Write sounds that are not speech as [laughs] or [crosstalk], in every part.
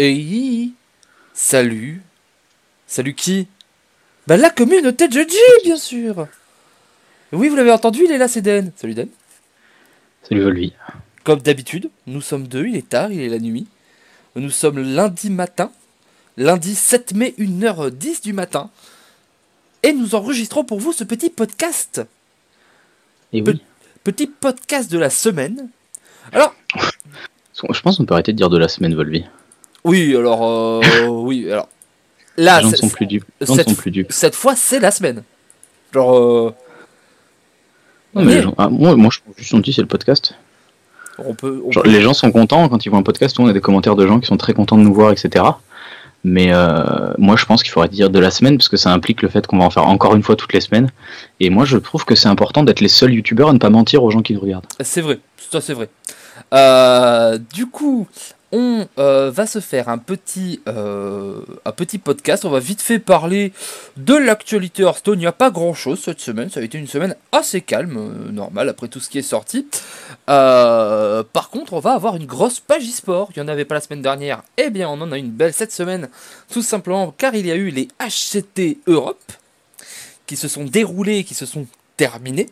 Hey, salut. Salut qui? Bah la communauté de bien sûr. Oui, vous l'avez entendu, il est là, c'est Den. Salut Den. Salut Volvi. Comme d'habitude, nous sommes deux, il est tard, il est la nuit. Nous sommes lundi matin, lundi 7 mai, 1h10 du matin. Et nous enregistrons pour vous ce petit podcast. Et oui. Petit podcast de la semaine. Alors, [laughs] Je pense qu'on peut arrêter de dire de la semaine Volvi. Oui, alors, euh, [laughs] oui, alors. Là, Les gens sont plus dupes. Cette- sont plus dupes. cette fois, c'est la semaine. Genre, euh, Non, mais mais- gens- ah, moi, moi, je trouve juste gentil, c'est le podcast. on peut. on Genre, peut- les gens sont contents quand ils voient un podcast. On a des commentaires de gens qui sont très contents de nous voir, etc. Mais euh, moi, je pense qu'il faudrait dire de la semaine parce que ça implique le fait qu'on va en faire encore une fois toutes les semaines. Et moi, je trouve que c'est important d'être les seuls youtubeurs à ne pas mentir aux gens qui nous regardent. C'est vrai, ça c'est vrai. Euh, du coup, on euh, va se faire un petit, euh, un petit podcast. On va vite fait parler de l'actualité Hearthstone. Il n'y a pas grand chose cette semaine. Ça a été une semaine assez calme, euh, normal après tout ce qui est sorti. Euh, par contre, on va avoir une grosse page e-sport. Il n'y en avait pas la semaine dernière. Eh bien, on en a une belle cette semaine. Tout simplement car il y a eu les HCT Europe qui se sont déroulés, qui se sont terminés.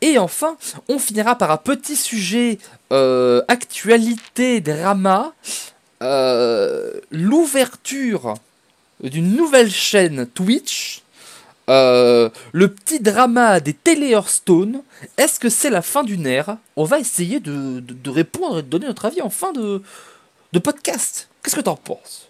Et enfin, on finira par un petit sujet euh, actualité drama, euh, l'ouverture d'une nouvelle chaîne Twitch, euh, le petit drama des télé Hearthstone. Est-ce que c'est la fin d'une ère? On va essayer de, répondre et de donner notre avis en fin de, de podcast. Qu'est-ce que t'en penses?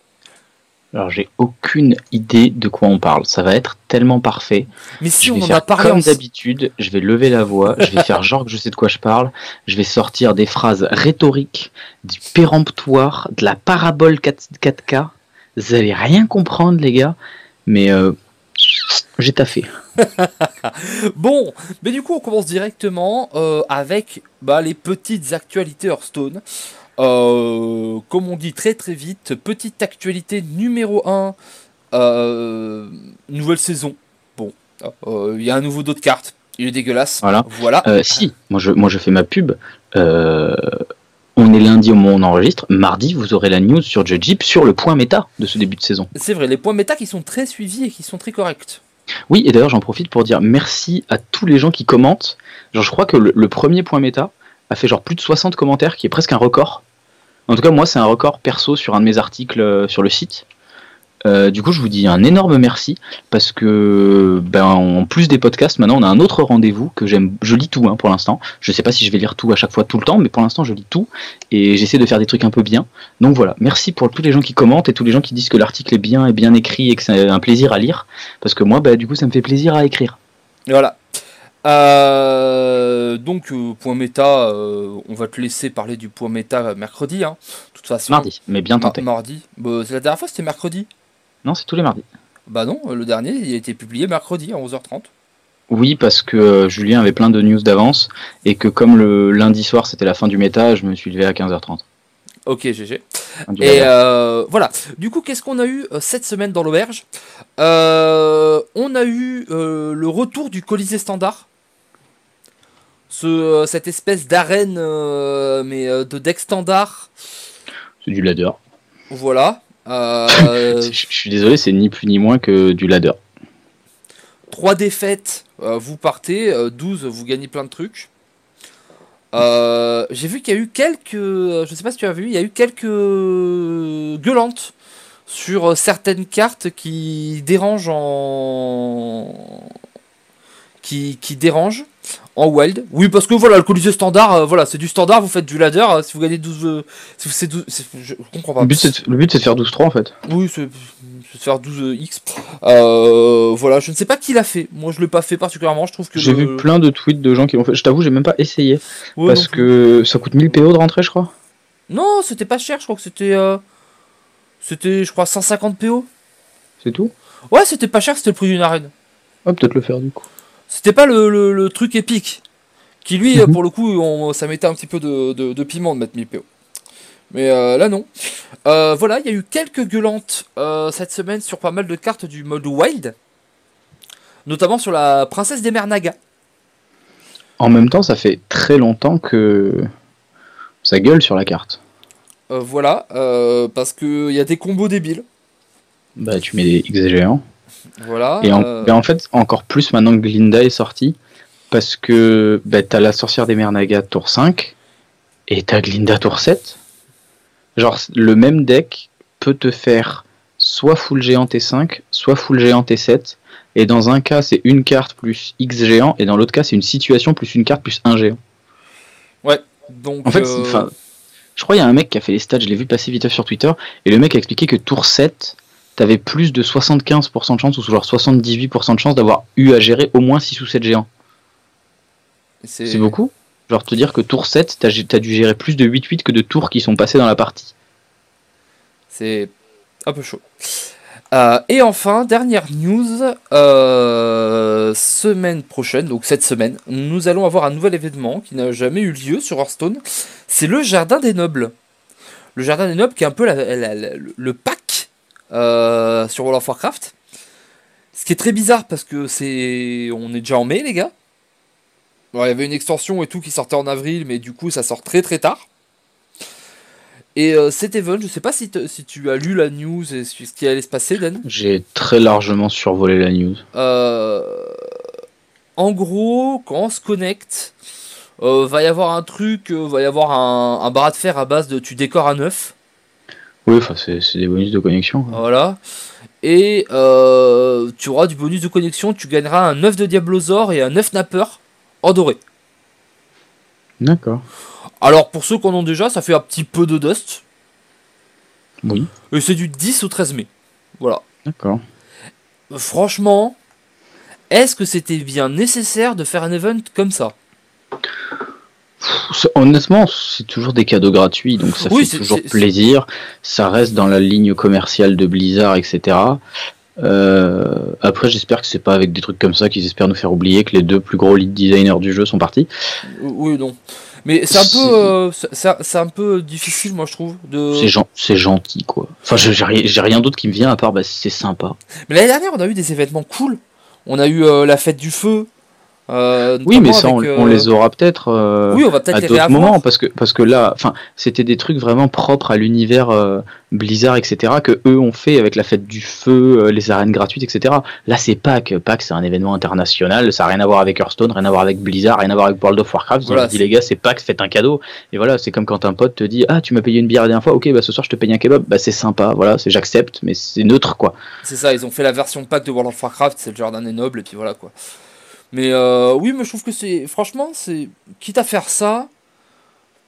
Alors, j'ai aucune idée de quoi on parle. Ça va être tellement parfait. Mais si je on en a parlé comme d'habitude, je vais lever la voix, je vais faire genre que je sais de quoi je parle, je vais sortir des phrases rhétoriques, du péremptoire, de la parabole 4, 4K. Vous allez rien comprendre, les gars, mais euh, j'ai taffé. [laughs] Bon, mais du coup, on commence directement euh, avec bah, les petites actualités Hearthstone. Euh, comme on dit très très vite, petite actualité numéro 1, nouvelle saison. Bon, euh, il y a un nouveau dos de cartes, il est dégueulasse. Voilà. Voilà. Euh, si, moi je, moi je fais ma pub. Euh, on est lundi au moment où on enregistre. Mardi, vous aurez la news sur Jeep sur le point méta de ce début de saison. C'est vrai, les points méta qui sont très suivis et qui sont très corrects. Oui, et d'ailleurs, j'en profite pour dire merci à tous les gens qui commentent. Genre, je crois que le, premier point méta a fait genre plus de 60 commentaires, qui est presque un record. En tout cas, moi, c'est un record perso sur un de mes articles euh, sur le site. Euh, du coup, je vous dis un énorme merci parce que, ben, en plus des podcasts, maintenant, on a un autre rendez-vous que j'aime. Je lis tout hein, pour l'instant. Je sais pas si je vais lire tout à chaque fois tout le temps, mais pour l'instant, je lis tout et j'essaie de faire des trucs un peu bien. Donc voilà, merci pour tous les gens qui commentent et tous les gens qui disent que l'article est bien et bien écrit et que c'est un plaisir à lire parce que moi, bah, du coup, ça me fait plaisir à écrire. Voilà. Euh, donc, euh, point méta, euh, on va te laisser parler du point méta mercredi. Hein. De toute façon, Mardi, mais bien tenté. Ma- mardi. Bah, c'est la dernière fois, c'était mercredi. Non, c'est tous les mardis. Bah non, le dernier, il a été publié mercredi à 11h30. Oui, parce que euh, Julien avait plein de news d'avance et que comme le lundi soir c'était la fin du méta, je me suis levé à 15h30. Ok, GG. Et euh, voilà. Du coup, qu'est-ce qu'on a eu euh, cette semaine dans l'auberge? Euh, On a eu le retour du Colisée Standard. Ce, cette espèce d'arène, mais de deck standard. C'est du ladder. Voilà. Euh, [laughs] Je suis désolé, c'est ni plus ni moins que du ladder. 3 défaites, euh, vous partez. euh, 12, vous gagnez plein de trucs. Euh, J'ai vu qu'il y a eu quelques. Je sais pas si tu as vu, il y a eu quelques gueulantes sur euh, certaines cartes qui dérangent en. Qui, qui dérangent en wild. Oui, parce que voilà, le Colisée standard, euh, voilà, c'est du standard, vous faites du ladder. euh, si vous gagnez 12. euh, si vous- c'est 12 c'est- je comprends pas. Le but, c'est de, faire 12-3 en fait. Oui, c'est de faire 12x. Euh, voilà, je ne sais pas qui l'a fait. Moi, je l'ai pas fait particulièrement. Je trouve que J'ai le- vu plein de tweets de gens qui l'ont fait. Je t'avoue, j'ai même pas essayé. Ouais, parce non que ça coûte 1000 PO de rentrer, je crois. Non, c'était pas cher. Je crois que c'était, c'était, je crois, 150 PO. C'est tout? Ouais, c'était pas cher. C'était le prix d'une arène. Va peut-être le faire du coup. C'était pas le, le- le truc épique. Qui lui, Mhm. pour le coup, on- ça mettait un petit peu de, de- de piment de mettre 1000 PO. Mais euh, là, non. Euh, voilà, il y a eu quelques gueulantes euh, cette semaine sur pas mal de cartes du mode wild. Notamment sur la princesse des mers Naga. En même temps, ça fait très longtemps que ça gueule sur la carte. Euh, voilà, parce qu'il y a des combos débiles. Bah, tu mets des X géants. Voilà. Et en, euh, mais en fait, encore plus maintenant que Glinda est sortie, parce que bah, t'as la sorcière des mers Naga tour 5 et t'as Glinda tour 7. Genre, le même deck peut te faire soit full géant T5, soit full géant T7. Et dans un cas, c'est une carte plus X géant, et dans l'autre cas, c'est une situation plus une carte plus un géant. ouais. Donc, En fait, euh, je crois qu'il y a un mec qui a fait les stats, je l'ai vu passer vite sur Twitter, et le mec a expliqué que tour 7, t'avais plus de 75% de chance, ou genre 78% de chance d'avoir eu à gérer au moins 6 ou 7 géants. C'est beaucoup? Genre te dire que tour 7, t'as as dû gérer plus de 8-8 que de tours qui sont passés dans la partie. C'est un peu chaud. Euh, et enfin, dernière news, euh, semaine prochaine, donc cette semaine, nous allons avoir un nouvel événement qui n'a jamais eu lieu sur Hearthstone. C'est le Jardin des Nobles. Le Jardin des Nobles qui est un peu la- la- la- le pack euh, sur World of Warcraft. Ce qui est très bizarre parce que c'est, on est déjà en mai les gars. Bon, il y avait une extension et tout qui sortait en avril, mais du coup ça sort très très tard. Et euh, cet event, je sais pas si, si tu as lu la news et ce qui allait se passer, Dan. J'ai très largement survolé la news. Euh, en gros, quand on se connecte, euh, va y avoir un truc, va y avoir un, un bras de fer à base de tu décores à neuf. Oui, enfin, c'est des bonus de connexion. quoi. Voilà. Et euh, tu auras du bonus de connexion, tu gagneras un œuf de Diablosaur et un œuf Napper en doré. D'accord. Alors pour ceux qui en ont déjà, ça fait un petit peu de dust. Oui, Et c'est du 10 au 13 mai. Voilà. d'accord. Franchement, est-ce que c'était bien nécessaire de faire un event comme ça? Honnêtement, c'est toujours des cadeaux gratuits, donc ça Oui, fait toujours plaisir. Ça reste dans la ligne commerciale de Blizzard, etc. Euh, après, j'espère que c'est pas avec des trucs comme ça qu'ils espèrent nous faire oublier que les deux plus gros lead designers du jeu sont partis. Oui, non. Mais c'est un peu, euh, c'est- un peu difficile, moi je trouve. De... C'est gen- c'est gentil, quoi. Enfin, je- j'ai rien- j'ai rien d'autre qui me vient à part, bah, c'est sympa. Mais l'année dernière, on a eu des événements cool. On a eu euh, la fête du feu. Euh, Oui, mais ça, on, euh, les aura peut-être. euh, Oui, on va peut-être à d'autres moments parce que parce que là enfin c'était des trucs vraiment propres à l'univers Blizzard etc que eux ont fait avec la fête du feu les arènes gratuites etc là c'est Pâques. Pâques c'est un événement international. Ça a rien à voir avec Hearthstone rien à voir avec Blizzard rien à voir avec World of Warcraft. Voilà, ils ont dit c'est- les gars c'est Pâques faites un cadeau. Et voilà c'est comme quand un pote te dit ah tu m'as payé une bière la dernière fois. Ok bah ce soir je te paye un kebab bah c'est sympa. Voilà c'est j'accepte mais c'est neutre quoi. C'est ça, ils ont fait la version pack de World of Warcraft, c'est le jardin des nobles, et puis voilà quoi. Mais euh, oui, mais je trouve que c'est. Franchement, c'est. Quitte à faire ça,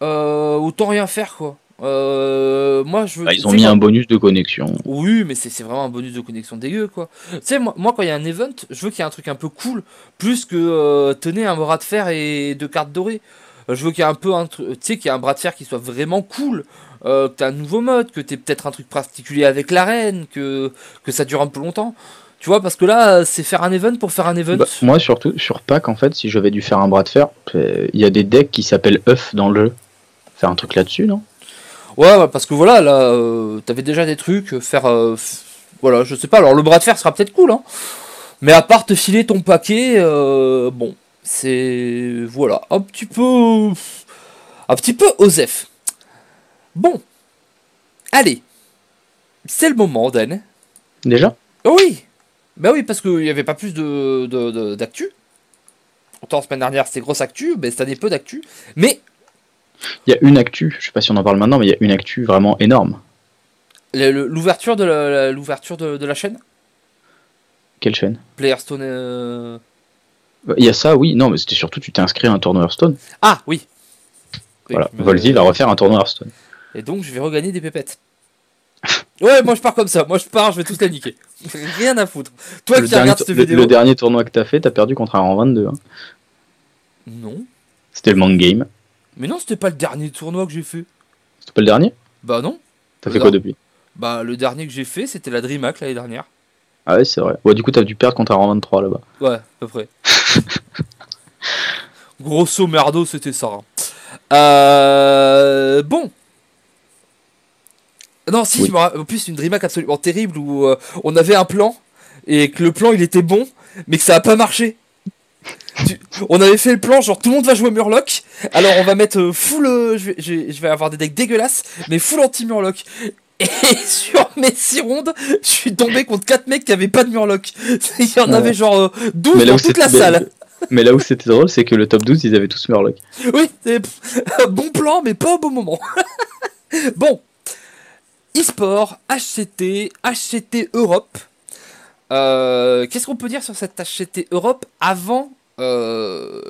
euh, autant rien faire quoi. Euh, moi je veux. Bah, ils ont mis un bonus de connexion Oui, mais c'est vraiment un bonus de connexion dégueu, quoi. Tu sais, moi, moi, quand il y a un event, je veux qu'il y ait un truc un peu cool, plus que tenez un bras de fer et deux cartes dorées. Je veux qu'il y ait un peu un truc, tu sais, qu'il y ait un bras de fer qui soit vraiment cool, que t'as un nouveau mode, que t'aies peut-être un truc particulier avec l'arène, que, que ça dure un peu longtemps. Tu vois, parce que là, c'est faire un event pour faire un event. Bah, moi surtout sur Pâques en fait si j'avais dû faire un bras de fer euh, il y a des decks qui s'appellent œufs dans le jeu faire un truc là-dessus non? Ouais, parce que voilà, là, euh, t'avais déjà des trucs, euh, faire. euh, voilà, je sais pas, alors le bras de fer sera peut-être cool, hein. Mais à part te filer ton paquet, euh, bon, c'est. Voilà, un petit peu. Un petit peu osef. Bon. Allez. C'est le moment, Dan. déjà? Oui Bah oui, parce qu'il n'y avait pas plus de, de- de- d'actu. Autant la semaine dernière c'était grosse actu, mais cette année peu d'actu. Mais Il y a une actu, je sais pas si on en parle maintenant, mais il y a une actu vraiment énorme. l'ouverture de la, l'ouverture de, de la chaîne, Quelle chaîne? Playerstone. euh, Il y a ça, oui, non, mais c'était surtout tu t'es inscrit à un tournoi Hearthstone. Ah oui. Voilà, Volzy va refaire un tournoi Hearthstone. Et donc je vais regagner des pépettes. Ouais, moi je pars comme ça. Moi je pars, je vais tous la niquer. [laughs] Rien à foutre. Toi Le qui regardes cette le- vidéo. le dernier tournoi que t'as fait, t'as perdu contre un rang 22. hein. Non. C'était le Mang Game. Mais non, c'était pas le dernier tournoi que j'ai fait. C'était pas le dernier? Bah non. T'as fait quoi depuis? Bah le dernier que j'ai fait, c'était la DreamHack l'année dernière. Ah ouais, c'est vrai. Ouais, du coup, t'as dû perdre contre un rang 23 là-bas. Ouais, à peu près. [laughs] Grosso merdo, c'était ça. hein. Euh, bon. Non, si, Oui. je me ra- en plus, une DreamHack absolument terrible où euh, on avait un plan et que le plan il était bon, mais que ça a pas marché. Tu- On avait fait le plan, genre tout le monde va jouer Murloc, Alors on va mettre euh, full. euh, je, vais, je avoir des decks dégueulasses, mais full anti-murloc. Et [laughs] sur mes 6 rondes, je suis tombé contre 4 mecs qui avaient pas de murloc. [laughs] Il y en Ouais. avait genre euh, 12 Mais là dans toute la salle. Mais là où c'était drôle, c'est que le top 12, ils avaient tous Murloc. Oui, c'est bon plan, mais pas au bon moment. [laughs] bon, e-sport, HCT, HCT Europe. Euh, Qu'est-ce qu'on peut dire sur cette HCT Europe avant, euh,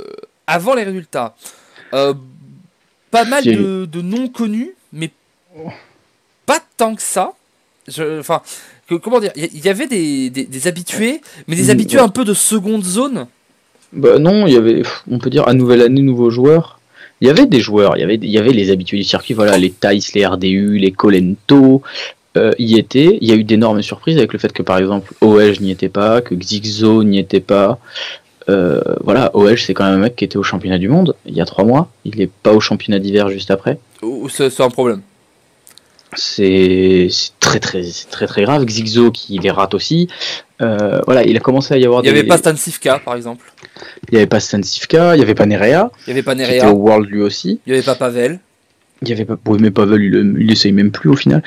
avant les résultats? Euh, Pas mal de, de noms connus, mais pas tant que ça. Je- Enfin, comment dire? Il y, avait des, des- des habitués, mais des Mm, habitués un peu de seconde zone? Bah non, il y avait, on peut dire, à nouvelle année, nouveaux joueurs. Il y avait des joueurs, il y avait, il y avait les habitués du circuit, voilà, les Thais, les RDU, les Colento, euh, y étaient. Il y a eu d'énormes surprises avec le fait que, par exemple, OH n'y était pas, que Xixo n'y était pas. Euh, voilà, OH, c'est quand même un mec qui était au championnat du monde il y a trois mois. Il n'est pas au championnat d'hiver juste après. C'est un problème. C'est très très très très grave. Xixo qui les rate aussi. Euh, voilà, il a commencé à y avoir Il n'y des. avait pas Stan Sivka, par exemple. il y avait pas Stan Sivka, il y avait pas Nerea, Il n'y avait pas qui était Nerea. au World lui aussi. Il n'y avait pas Pavel. Il y avait pas. Oui, mais Pavel, il, il essaye même plus au final.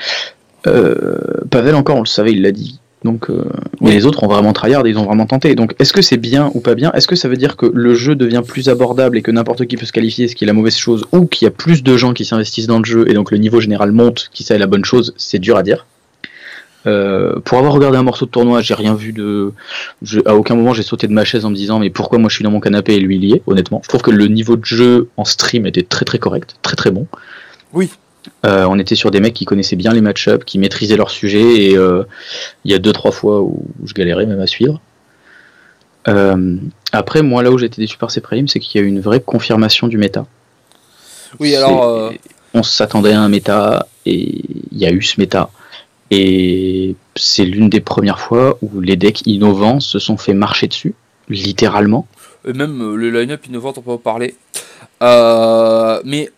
Euh, Pavel encore, on le savait, il l'a dit. Donc, euh, mais les autres ont vraiment tryhard ils ont vraiment tenté. Donc, est-ce que c'est bien ou pas bien? Est-ce que ça veut dire que le jeu devient plus abordable et que n'importe qui peut se qualifier, ce qui est la mauvaise chose, ou qu'il y a plus de gens qui s'investissent dans le jeu et donc le niveau général monte, qui ça est la bonne chose? C'est dur à dire. Euh, pour avoir regardé un morceau de tournoi, j'ai rien vu de. je- à aucun moment j'ai sauté de ma chaise en me disant mais pourquoi moi je suis dans mon canapé et lui il y est. Honnêtement, je trouve que le niveau de jeu en stream était très très correct, très très bon. Oui. Euh, on était sur des mecs qui connaissaient bien les match-ups, qui maîtrisaient leur sujet, et euh, il y a deux trois fois où je galérais même à suivre. Après, moi là où j'étais déçu par ces prélims, c'est qu'il y a eu une vraie confirmation du méta. Oui, alors. On s'attendait à un méta, et il y a eu ce méta. Et c'est l'une des premières fois où les decks innovants se sont fait marcher dessus, littéralement. et même euh, le line-up innovant, on peut en parler. Euh, mais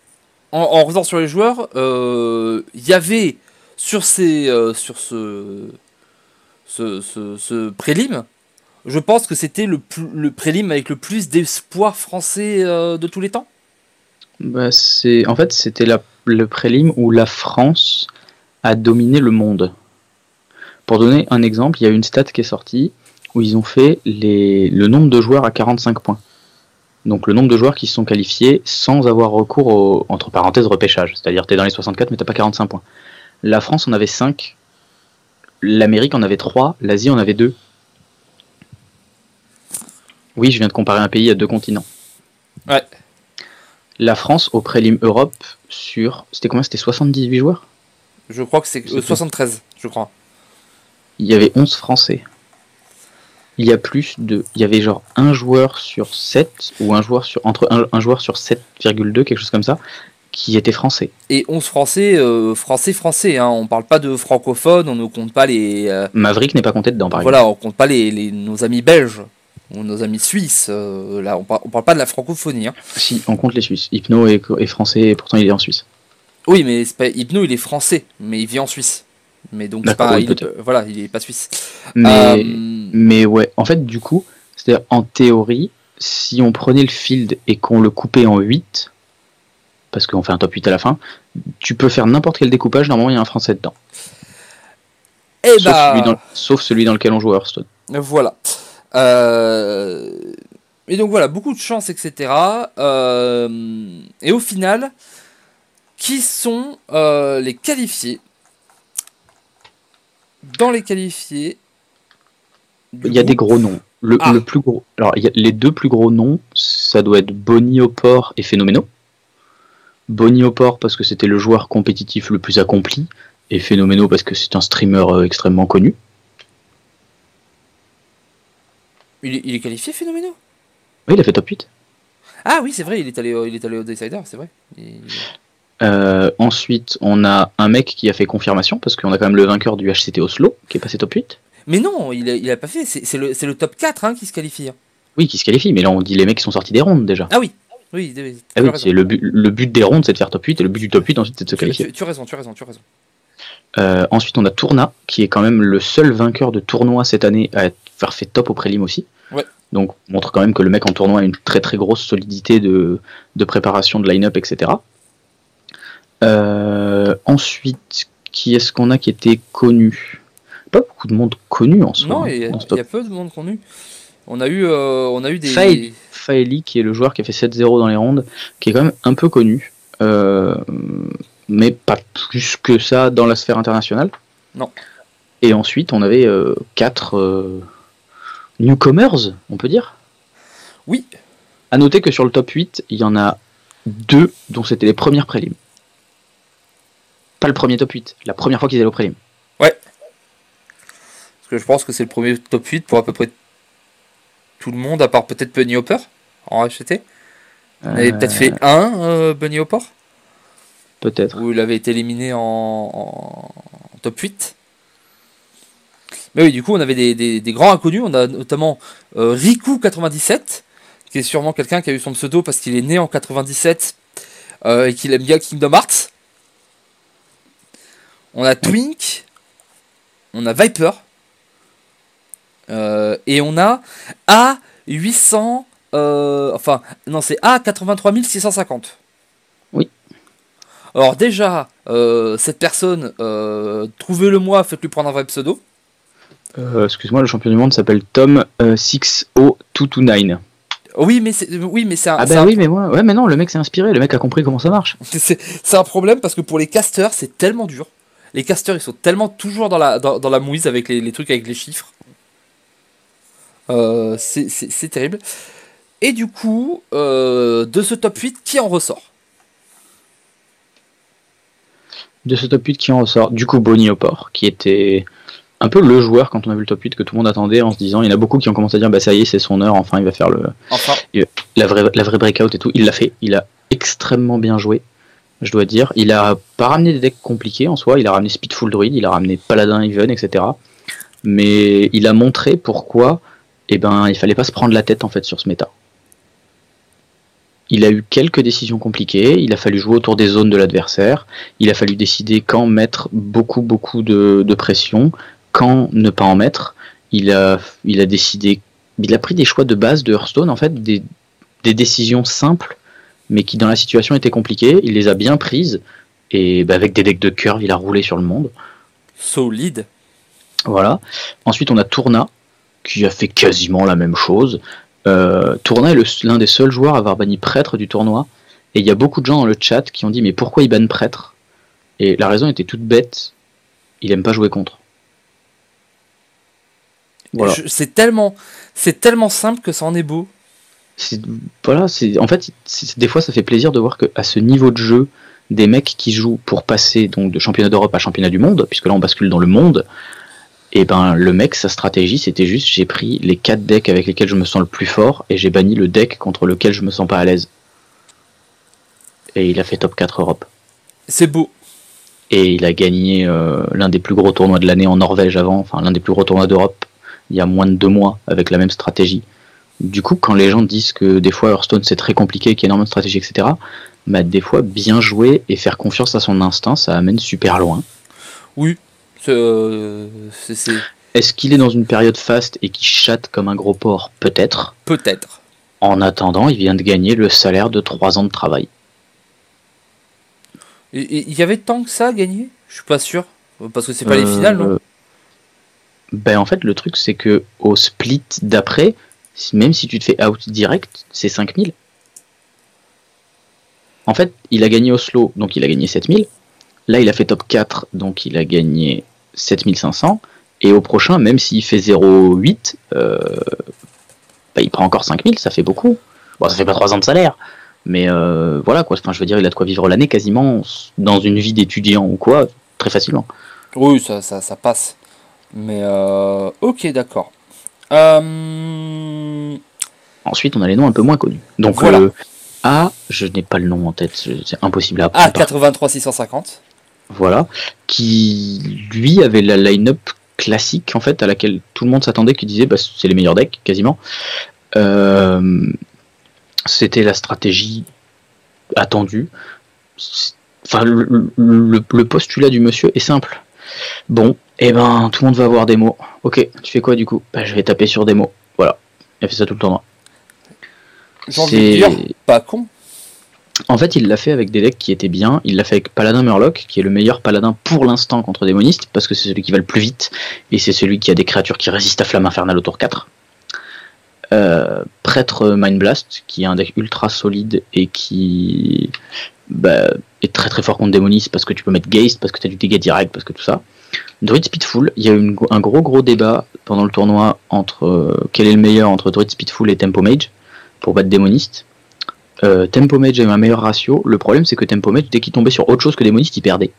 en, en revenant sur les joueurs, euh, il y avait sur, ces, euh, sur ce, ce, ce, ce prélim, je pense que c'était le, plus- le prélim avec le plus d'espoir français euh, de tous les temps. Bah, c'est en fait c'était le prélim où la France a dominé le monde. Pour donner un exemple, il y a une stat qui est sortie où ils ont fait les, le nombre de joueurs à 45 points. Donc le nombre de joueurs qui se sont qualifiés sans avoir recours au entre parenthèses repêchage, c'est-à-dire tu es dans les 64 mais t'as pas 45 points. La France en avait 5, l'Amérique en avait 3, l'Asie en avait 2. Oui, je viens de comparer un pays à deux continents. Ouais. La France au prélim Europe sur. C'était combien? C'était 78 joueurs? Je crois que c'est euh, C'est tout. 73, je crois. Il y avait 11 Français. Il y a plus de. Il y avait genre un joueur sur 7, ou un joueur sur. Entre un, un joueur sur 7,2, quelque chose comme ça, qui était français. Et 11 français, euh, français, français. Hein. On parle pas de francophones, on ne compte pas les. euh, Maverick n'est pas compté dedans, par voilà, on compte pas les, les- nos amis belges ou nos amis suisses. euh, là, on, par- on parle pas de la francophonie. hein. exemple. Si, on compte les Suisses. Hypno est, est français, et pourtant il est en Suisse. Oui, mais pas, Hypno, il est français, mais il vit en Suisse. Mais donc, pas, oui, il est- voilà, il est pas suisse. Mais. Euh, Mais ouais, en fait, du coup, c'est-à-dire en théorie, si on prenait le field et qu'on le coupait en 8, parce qu'on fait un top 8 à la fin, tu peux faire n'importe quel découpage, normalement il y a un français dedans. eh Sauf, bah, celui dans, sauf celui dans lequel on joue Hearthstone. Voilà. Euh, Et donc voilà, beaucoup de chance, etc. Euh, Et au final, qui sont euh, les qualifiés Dans les qualifiés. Il y a des gros noms. Le, Ah. le plus gros, alors il y a les deux plus gros noms, ça doit être Bonnie au port et Phénoméno. Bonnie au port parce que c'était le joueur compétitif le plus accompli, et Phénoméno parce que c'est un streamer euh, extrêmement connu. Il est, il est qualifié, Phénoméno? Oui, il a fait top 8. Ah oui, c'est vrai, il est allé, au- il est allé au Decider, c'est vrai. Il- Euh, ensuite, on a un mec qui a fait confirmation, parce qu'on a quand même le vainqueur du HCT Oslo, qui est passé top 8. Mais non, il a, il a pas fait, c'est le, top 4 hein, qui se qualifie. hein. Oui, qui se qualifie, mais là on dit les mecs qui sont sortis des rondes déjà. Ah oui, oui, Ah oui, raison. c'est le but, le but des rondes, c'est de faire top 8, et le but du top 8 ensuite c'est de se qualifier. tu- tu as raison, tu as raison, tu as raison. Euh, ensuite, on a Tourna, qui est quand même le seul vainqueur de tournoi cette année à être- faire fait top au prélim aussi. Ouais. Donc, montre quand même que le mec en tournoi a une très très grosse solidité de, de préparation de line-up, etc. Euh, ensuite, qui est-ce qu'on a qui était connu? Pas beaucoup de monde connu en ce moment. Non, il y, a- peu de monde connu. On a eu, euh, on a eu des. Faeli. Faeli, qui est le joueur qui a fait 7-0 dans les rondes, qui est quand même un peu connu, euh, mais pas plus que ça dans la sphère internationale. Non. Et ensuite, on avait 4 newcomers, on peut dire. Oui, À noter que sur le top 8, il y en a deux dont c'était les premières prélims. Pas le premier top 8, la première fois qu'ils allaient au prélim. parce que je pense que c'est le premier top 8 pour à peu près tout le monde, à part peut-être Bunny Hopper en HT. On avait Euh, peut-être fait un euh, Bunny Hopper, Peut-être. où il avait été éliminé en, en- en top 8. Mais oui, du coup, on avait des, des- des grands inconnus. On a notamment euh, Riku97, qui est sûrement quelqu'un qui a eu son pseudo parce qu'il est né en 97 euh, et qu'il aime bien Kingdom Hearts. On a Twink, on a Viper, euh, et on a A800, euh, enfin, non, c'est A83650. Oui. Alors déjà, euh, cette personne, euh, trouvez-le moi, faites-lui prendre un vrai pseudo. Euh, Excuse-moi, le champion du monde s'appelle Tom euh, 60229. Oui, mais c'est, oui, mais c'est un, Ah bah un- oui, mais moi, ouais, mais non, le mec s'est inspiré, le mec a compris comment ça marche. [laughs] c'est, c'est un problème parce que pour les casteurs, c'est tellement dur. Les casteurs, ils sont tellement toujours dans la, dans, dans la mouise avec les, les trucs avec les chiffres. Euh, c'est, terrible. Et du coup, euh, de ce top 8, qui en ressort? De ce top 8 qui en ressort, du coup, Bonnie Opor, qui était un peu le joueur quand on a vu le top 8 que tout le monde attendait en se disant, il y en a beaucoup qui ont commencé à dire, bah ça y est, c'est son heure, enfin il va faire le, Enfin, la vraie, la vraie breakout et tout. Il l'a fait, il a extrêmement bien joué, je dois dire. Il a pas ramené des decks compliqués en soi, il a ramené Speedful Druid, il a ramené Paladin Even, etc. Mais il a montré pourquoi eh ben, il fallait pas se prendre la tête en fait sur ce méta. Il a eu quelques décisions compliquées, il a fallu jouer autour des zones de l'adversaire, il a fallu décider quand mettre beaucoup beaucoup de, pression, quand ne pas en mettre. Il a, il a décidé, il a pris des choix de base de Hearthstone, en fait, des décisions simples, mais qui dans la situation étaient compliquées. Il les a bien prises, et bah, avec des decks de curve, il a roulé sur le monde. solide. Voilà. Ensuite, on a Tourna, qui a fait quasiment la même chose. Euh, Tourna est l'un des seuls joueurs à avoir banni Prêtre du tournoi. Et il y a beaucoup de gens dans le chat qui ont dit Mais pourquoi il banne Prêtre? Et la raison était toute bête il aime pas jouer contre. Voilà. C'est tellement, c'est tellement simple que ça en est beau. Voilà, c'est en fait, des fois, ça fait plaisir de voir que à ce niveau de jeu, des mecs qui jouent pour passer donc de championnat d'Europe à championnat du monde, puisque là on bascule dans le monde, et ben le mec, sa stratégie, c'était juste j'ai pris les quatre decks avec lesquels je me sens le plus fort et j'ai banni le deck contre lequel je me sens pas à l'aise. Et il a fait top 4 Europe. C'est beau. Et il a gagné euh, l'un des plus gros tournois de l'année en Norvège avant, enfin l'un des plus gros tournois d'Europe, il y a moins de deux mois, avec la même stratégie. Du coup, quand les gens disent que des fois Hearthstone c'est très compliqué, qu'il y a énormément de stratégie, etc., bah, des fois, bien jouer et faire confiance à son instinct, ça amène super loin. Oui. C'est, euh, Est-ce qu'il est dans une période faste et qui chatte comme un gros porc? Peut-être. peut-être. En attendant, il vient de gagner le salaire de 3 ans de travail. Il y avait tant que ça à gagner? Je suis pas sûr. Parce que c'est pas les Euh, finales, non? Ben en fait, le truc, c'est que au split d'après, même si tu te fais out direct, c'est 5000. En fait, il a gagné Oslo, donc il a gagné 7000. Là, il a fait top 4, donc il a gagné 7500. Et au prochain, même s'il fait 0,8, euh, bah, il prend encore 5000, ça fait beaucoup. Bon, ça fait pas 3 ans de salaire. Mais euh, voilà, quoi. Enfin, je veux dire, il a de quoi vivre l'année quasiment dans une vie d'étudiant ou quoi, très facilement. Oui, ça, ça, passe. Mais euh, ok, d'accord. Euh, Ensuite, on a les noms un peu moins connus. Donc Voilà. le A, je n'ai pas le nom en tête, c'est impossible à apprendre. 83 650. Voilà, qui lui avait la line-up classique en fait à laquelle tout le monde s'attendait, qui disait bah, c'est les meilleurs decks quasiment. Euh, C'était la stratégie attendue. Enfin, le, le- le postulat du monsieur est simple. Bon, et ben tout le monde va avoir des mots. Ok, tu fais quoi du coup? Bah, Je vais taper sur des mots. Voilà. Il a fait ça tout le tournoi. J'ai envie de dire, pas con. En fait, il l'a fait avec des decks qui étaient bien. Il l'a fait avec Paladin Murloc, qui est le meilleur paladin pour l'instant contre Démoniste, parce que c'est celui qui va le plus vite, et c'est celui qui a des créatures qui résistent à Flamme Infernale au tour 4. Euh, Prêtre Mind Blast, qui est un deck ultra solide et qui bah, est très très fort contre Démoniste, parce que tu peux mettre Geist, parce que tu as du dégât direct, parce que tout ça. Druid Speedful, il y a eu un gros gros débat pendant le tournoi entre euh, quel est le meilleur entre Druid Speedful et Tempo Mage pour battre Démoniste. Euh, Tempo Mage a un meilleur ratio. Le problème, c'est que Tempo Mage, dès qu'il tombait sur autre chose que Démoniste, il perdait.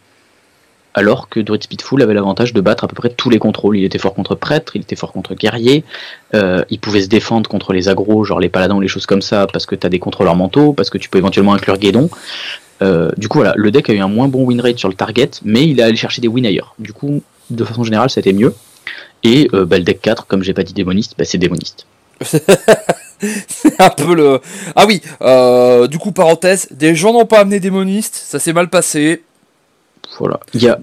Alors que Druid Speedful avait l'avantage de battre à peu près tous les contrôles. Il était fort contre prêtre, il était fort contre guerrier, euh, il pouvait se défendre contre les agros, genre les paladins ou les choses comme ça, parce que tu as des contrôleurs mentaux, parce que tu peux éventuellement inclure Guédon. Euh, du coup, voilà, le deck a eu un moins bon win rate sur le target, mais il a allé chercher des wins ailleurs. Du coup, de façon générale, ça a été mieux. Et bah, le deck 4, comme j'ai pas dit démoniste, bah, c'est démoniste. c'est [laughs] un peu le. Ah oui, euh, du coup, parenthèse, des gens n'ont pas amené démoniste, ça s'est mal passé. Voilà. Il y a.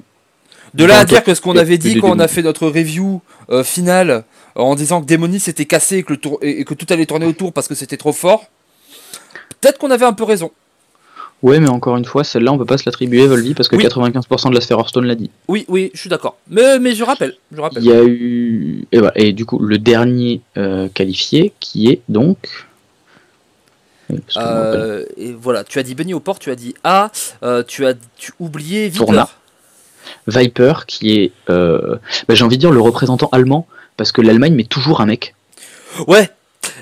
De là à dire que ce qu'on avait dit quand on a fait notre review euh, finale euh, en disant que démoniste était cassé et que, le tour... et que tout allait tourner autour parce que c'était trop fort, peut-être qu'on avait un peu raison. Ouais, mais encore une fois, celle-là, on peut pas se l'attribuer, Volvi, parce que 95% de la sphère Hearthstone l'a dit. Oui, oui, je suis d'accord. Mais, mais je rappelle, je rappelle. Il y a eu. Et, voilà. et du coup, le dernier euh, qualifié, qui est donc. Euh, et voilà, tu as dit Benny au port, tu as dit A, euh, tu as tu oublié Viper. Viper, qui est, bah, j'ai envie de dire, le représentant allemand, parce que l'Allemagne met toujours un mec. Ouais,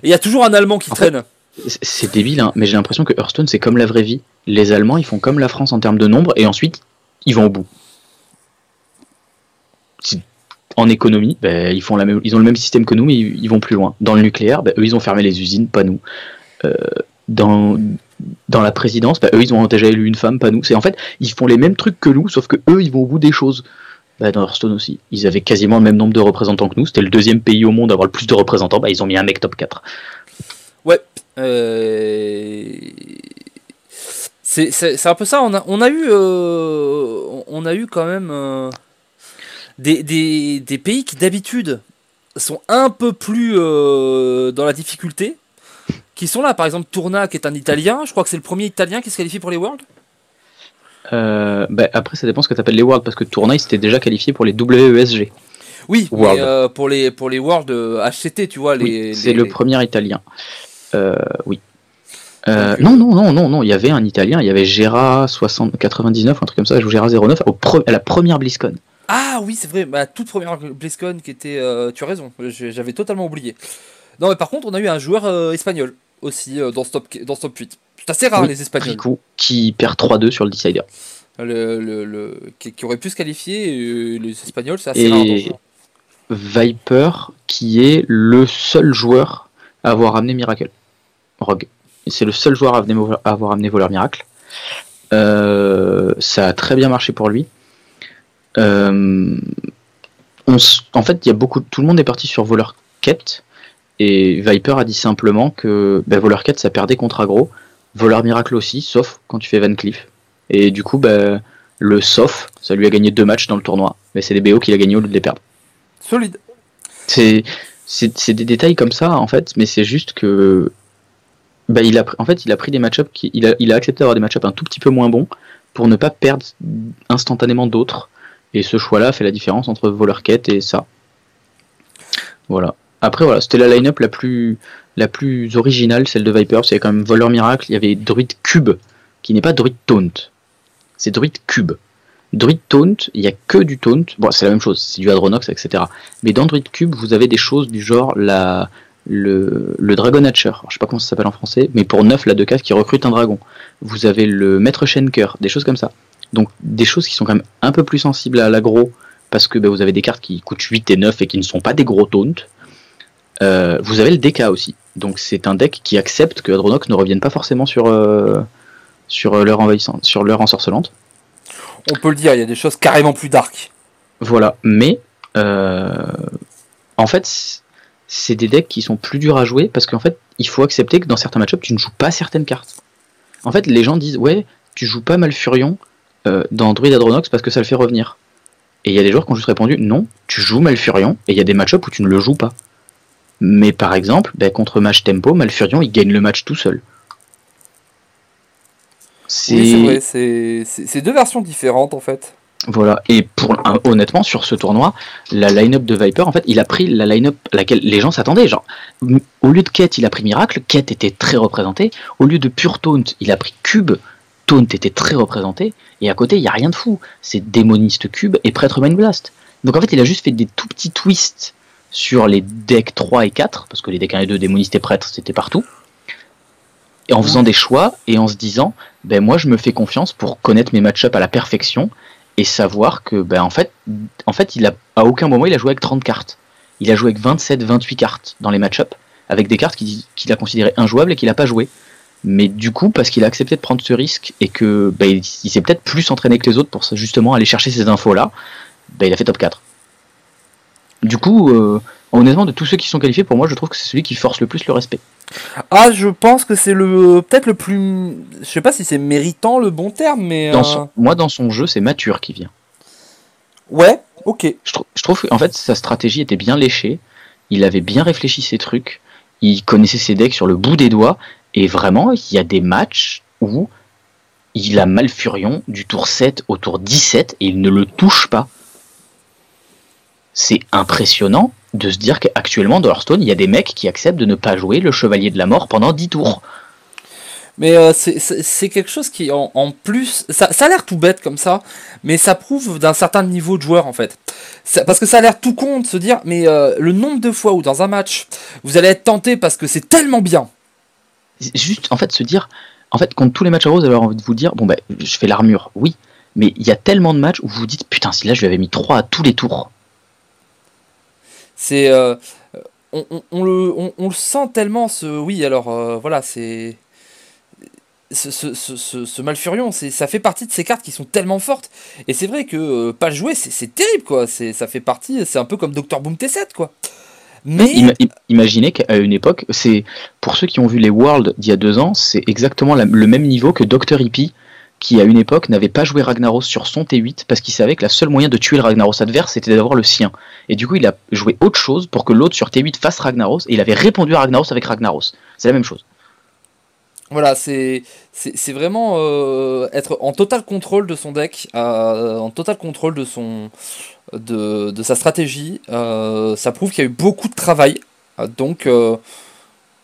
il y a toujours un Allemand qui traîne. C'est débile, hein, mais j'ai l'impression que Hearthstone, c'est comme la vraie vie. Les Allemands, ils font comme la France en termes de nombre, et ensuite, ils vont au bout. En économie, ben, ils, font la même, ils ont le même système que nous, mais ils, vont plus loin. Dans le nucléaire, ben, eux, ils ont fermé les usines, pas nous. Euh, dans, dans la présidence, ben, eux, ils ont déjà élu une femme, pas nous. C'est en fait, ils font les mêmes trucs que nous, sauf que eux, ils vont au bout des choses. dans Hearthstone aussi. Ils avaient quasiment le même nombre de représentants que nous. C'était le deuxième pays au monde à avoir le plus de représentants. ils ont mis un mec top 4. Ouais. Euh, c'est un peu ça. On a, on a eu, euh, on a eu quand même euh, des, des, des, pays qui d'habitude sont un peu plus dans la difficulté, qui sont là. Par exemple, Tourna, qui est un Italien. Je crois que c'est le premier Italien qui se qualifie pour les Worlds. Bah, après, ça dépend ce que tu appelles les Worlds, parce que Tourna, il s'était déjà qualifié pour les WESG. Oui, mais, pour les pour les Worlds HCT, tu vois. les c'est le premier Italien. Euh, oui. Euh, non, non, non, non, non, il y avait un Italien, il y avait Gera 60, 99, un truc comme ça, je Gera 09, au à la première BlizzCon. Ah oui, c'est vrai, la toute première BlizzCon qui était. Euh, tu as raison, j'avais totalement oublié. Non, mais par contre, on a eu un joueur espagnol aussi dans, ce top, dans top 8. C'est assez rare les Espagnols. qui perd 3-2 sur le Decider. Le, le, qui, aurait pu se qualifier, les Espagnols, c'est assez rare. Viper, qui est le seul joueur à avoir amené Miracle. Rogue. C'est le seul joueur à, avoir amené Voleur Miracle. Euh, ça a très bien marché pour lui. Euh, en fait, il y a beaucoup, tout le monde est parti sur Voleur Quête. Et Viper a dit simplement que bah, Voleur Quête ça perdait contre aggro. Voleur Miracle aussi, sauf quand tu fais Van Cleef. Et du coup, bah, le sauf, ça lui a gagné deux matchs dans le tournoi. Mais c'est des BO qu'il a gagné au lieu de les perdre. Solide. C'est c'est des détails comme ça en fait, mais c'est juste que bah, en fait, il a pris des match qui, il a, accepté d'avoir des match un tout petit peu moins bons pour ne pas perdre instantanément d'autres. Et ce choix-là fait la différence entre Voleur Quête et ça. Voilà. Après, voilà, c'était la line-up la plus, originale, celle de Viper. Avait quand même Voleur Miracle, il y avait Druid Cube, qui n'est pas Druid Taunt. C'est Druid Cube. Druid Taunt, il n'y a que du Taunt. Bon, c'est la même chose, c'est du Hadronox, etc. Mais dans Druid Cube, vous avez des choses du genre la, le, le Dragon Hatcher, je sais pas comment ça s'appelle en français, mais pour 9 la 2 cases qui recrute un dragon. Vous avez le Maître Shenker, des choses comme ça. Donc des choses qui sont quand même un peu plus sensibles à l'agro, parce que bah, vous avez des cartes qui coûtent 8 et 9 et qui ne sont pas des gros taunt. Euh, vous avez le DK aussi. Donc c'est un deck qui accepte que Hadronox ne revienne pas forcément sur, euh, sur leur envahissante, sur leur ensorcelante. On peut le dire, il y a des choses carrément plus dark. Voilà, mais euh, en fait, c'est des decks qui sont plus durs à jouer parce qu'en fait, il faut accepter que dans certains match tu ne joues pas certaines cartes. En fait, les gens disent Ouais, tu joues pas Malfurion euh, dans Druid Adronox parce que ça le fait revenir. Et il y a des joueurs qui ont juste répondu Non, tu joues Malfurion et il y a des match où tu ne le joues pas. Mais par exemple, ben, contre match tempo, Malfurion, il gagne le match tout seul. C'est c'est deux versions différentes en fait. Voilà, et pour honnêtement sur ce tournoi, la line-up de Viper, en fait, il a pris la line-up à laquelle les gens s'attendaient. Genre, au lieu de Kate, il a pris Miracle, Kate était très représenté. Au lieu de Pure Taunt, il a pris Cube, Taunt était très représenté. Et à côté, il y a rien de fou. C'est Démoniste Cube et Prêtre Mind Blast. Donc en fait, il a juste fait des tout petits twists sur les decks 3 et 4, parce que les decks 1 et 2, Démoniste et Prêtre, c'était partout. Et en faisant des choix et en se disant, ben moi je me fais confiance pour connaître mes match-up à la perfection et savoir que ben en fait en fait il a à aucun moment il a joué avec 30 cartes. Il a joué avec 27 28 cartes dans les match-up avec des cartes qu'il a considérées injouables et qu'il n'a pas joué. Mais du coup, parce qu'il a accepté de prendre ce risque et que ben, il, s'est peut-être plus entraîné que les autres pour justement aller chercher ces infos-là, ben, il a fait top 4. Du coup, euh, honnêtement, de tous ceux qui sont qualifiés, pour moi, je trouve que c'est celui qui force le plus le respect. Ah, je pense que c'est le peut-être le plus. Je sais pas si c'est méritant le bon terme, mais. Dans euh, Moi, dans son jeu, c'est mature qui vient. Ouais, ok. Je, je trouve qu'en fait, sa stratégie était bien léchée. Il avait bien réfléchi ses trucs. Il connaissait ses decks sur le bout des doigts. Et vraiment, il y a des matchs où il a Malfurion du tour 7 au tour 17 et il ne le touche pas. C'est impressionnant de se dire qu'actuellement dans Hearthstone, il y a des mecs qui acceptent de ne pas jouer le Chevalier de la Mort pendant 10 tours. Mais euh, c'est quelque chose qui, en, plus, ça, a l'air tout bête comme ça, mais ça prouve d'un certain niveau de joueur en fait. parce que ça a l'air tout con de se dire, mais euh, le nombre de fois où dans un match, vous allez être tenté parce que c'est tellement bien. Juste, en fait, se dire, en fait, contre tous les matchs à rose, avoir envie de vous dire, bon ben, je fais l'armure, oui, mais il y a tellement de matchs où vous vous dites, putain, si là je lui avais mis 3 à tous les tours. C'est. Euh, on, le, on, le, sent tellement, ce. Oui, alors euh, voilà, c'est. Ce, ce, ce, ce, Malfurion, ça fait partie de ces cartes qui sont tellement fortes. Et c'est vrai que euh, pas le jouer, c'est terrible, quoi. Ça fait partie, c'est un peu comme Dr. Boom T7, quoi. Mais imaginez qu'à une époque, c'est pour ceux qui ont vu les Worlds d'il y a deux ans, c'est exactement le même niveau que Dr. Hippie qui à une époque n'avait pas joué Ragnaros sur son T8 parce qu'il savait que la seule moyen de tuer le Ragnaros adverse c'était d'avoir le sien. Et du coup il a joué autre chose pour que l'autre sur T8 fasse Ragnaros et il avait répondu à Ragnaros avec Ragnaros. C'est la même chose. Voilà, c'est vraiment euh, être en total contrôle de son deck, euh, en total contrôle de son de, de sa stratégie. Euh, ça prouve qu'il y a eu beaucoup de travail. donc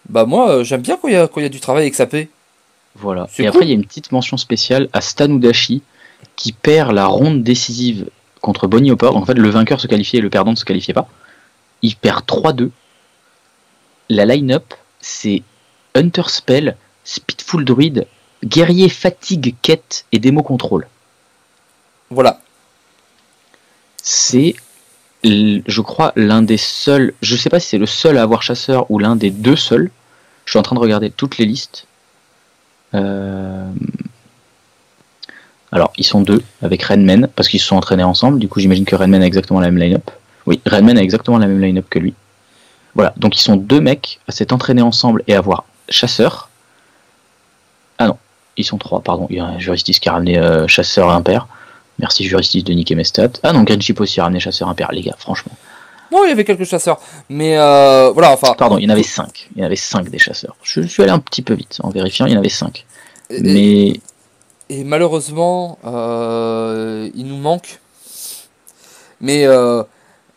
bah moi j'aime bien quand il y y a du travail avec sa paix. Voilà. Et après, il y a une petite mention spéciale à Stanudashi qui perd la ronde décisive contre Bonnie Hopper. En fait, le vainqueur se qualifiait et le perdant ne se qualifiait pas. Il perd 3-2. La line-up, c'est Hunter Spell, Speedful Druid, Guerrier Fatigue Quête et Démo Control. Voilà. C'est, je crois, l'un des seuls. Je sais pas si c'est le seul à avoir chasseur ou l'un des deux seuls. Je suis en train de regarder toutes les listes. Euh, alors, ils sont deux avec Redman parce qu'ils se sont entraînés ensemble. Du coup, j'imagine que Redman a exactement la même line-up. Oui, Redman a exactement la même line-up que lui. Voilà, donc ils sont deux mecs à s'être entraînés ensemble et à avoir chasseur. Ah non, ils sont trois, pardon. Il y a un Juristis qui a ramené euh, chasseur impair. Merci Juristis de niquer mes stats. Ah non, Green aussi a ramené chasseur impair, les gars, franchement. Bon, il y avait quelques chasseurs, mais euh, voilà, enfin. Pardon, il y en avait 5. Il y en avait 5 des chasseurs. Je, suis allé un petit peu vite en vérifiant, il y en avait 5. Mais. Et malheureusement, euh, il nous manque. Mais, euh,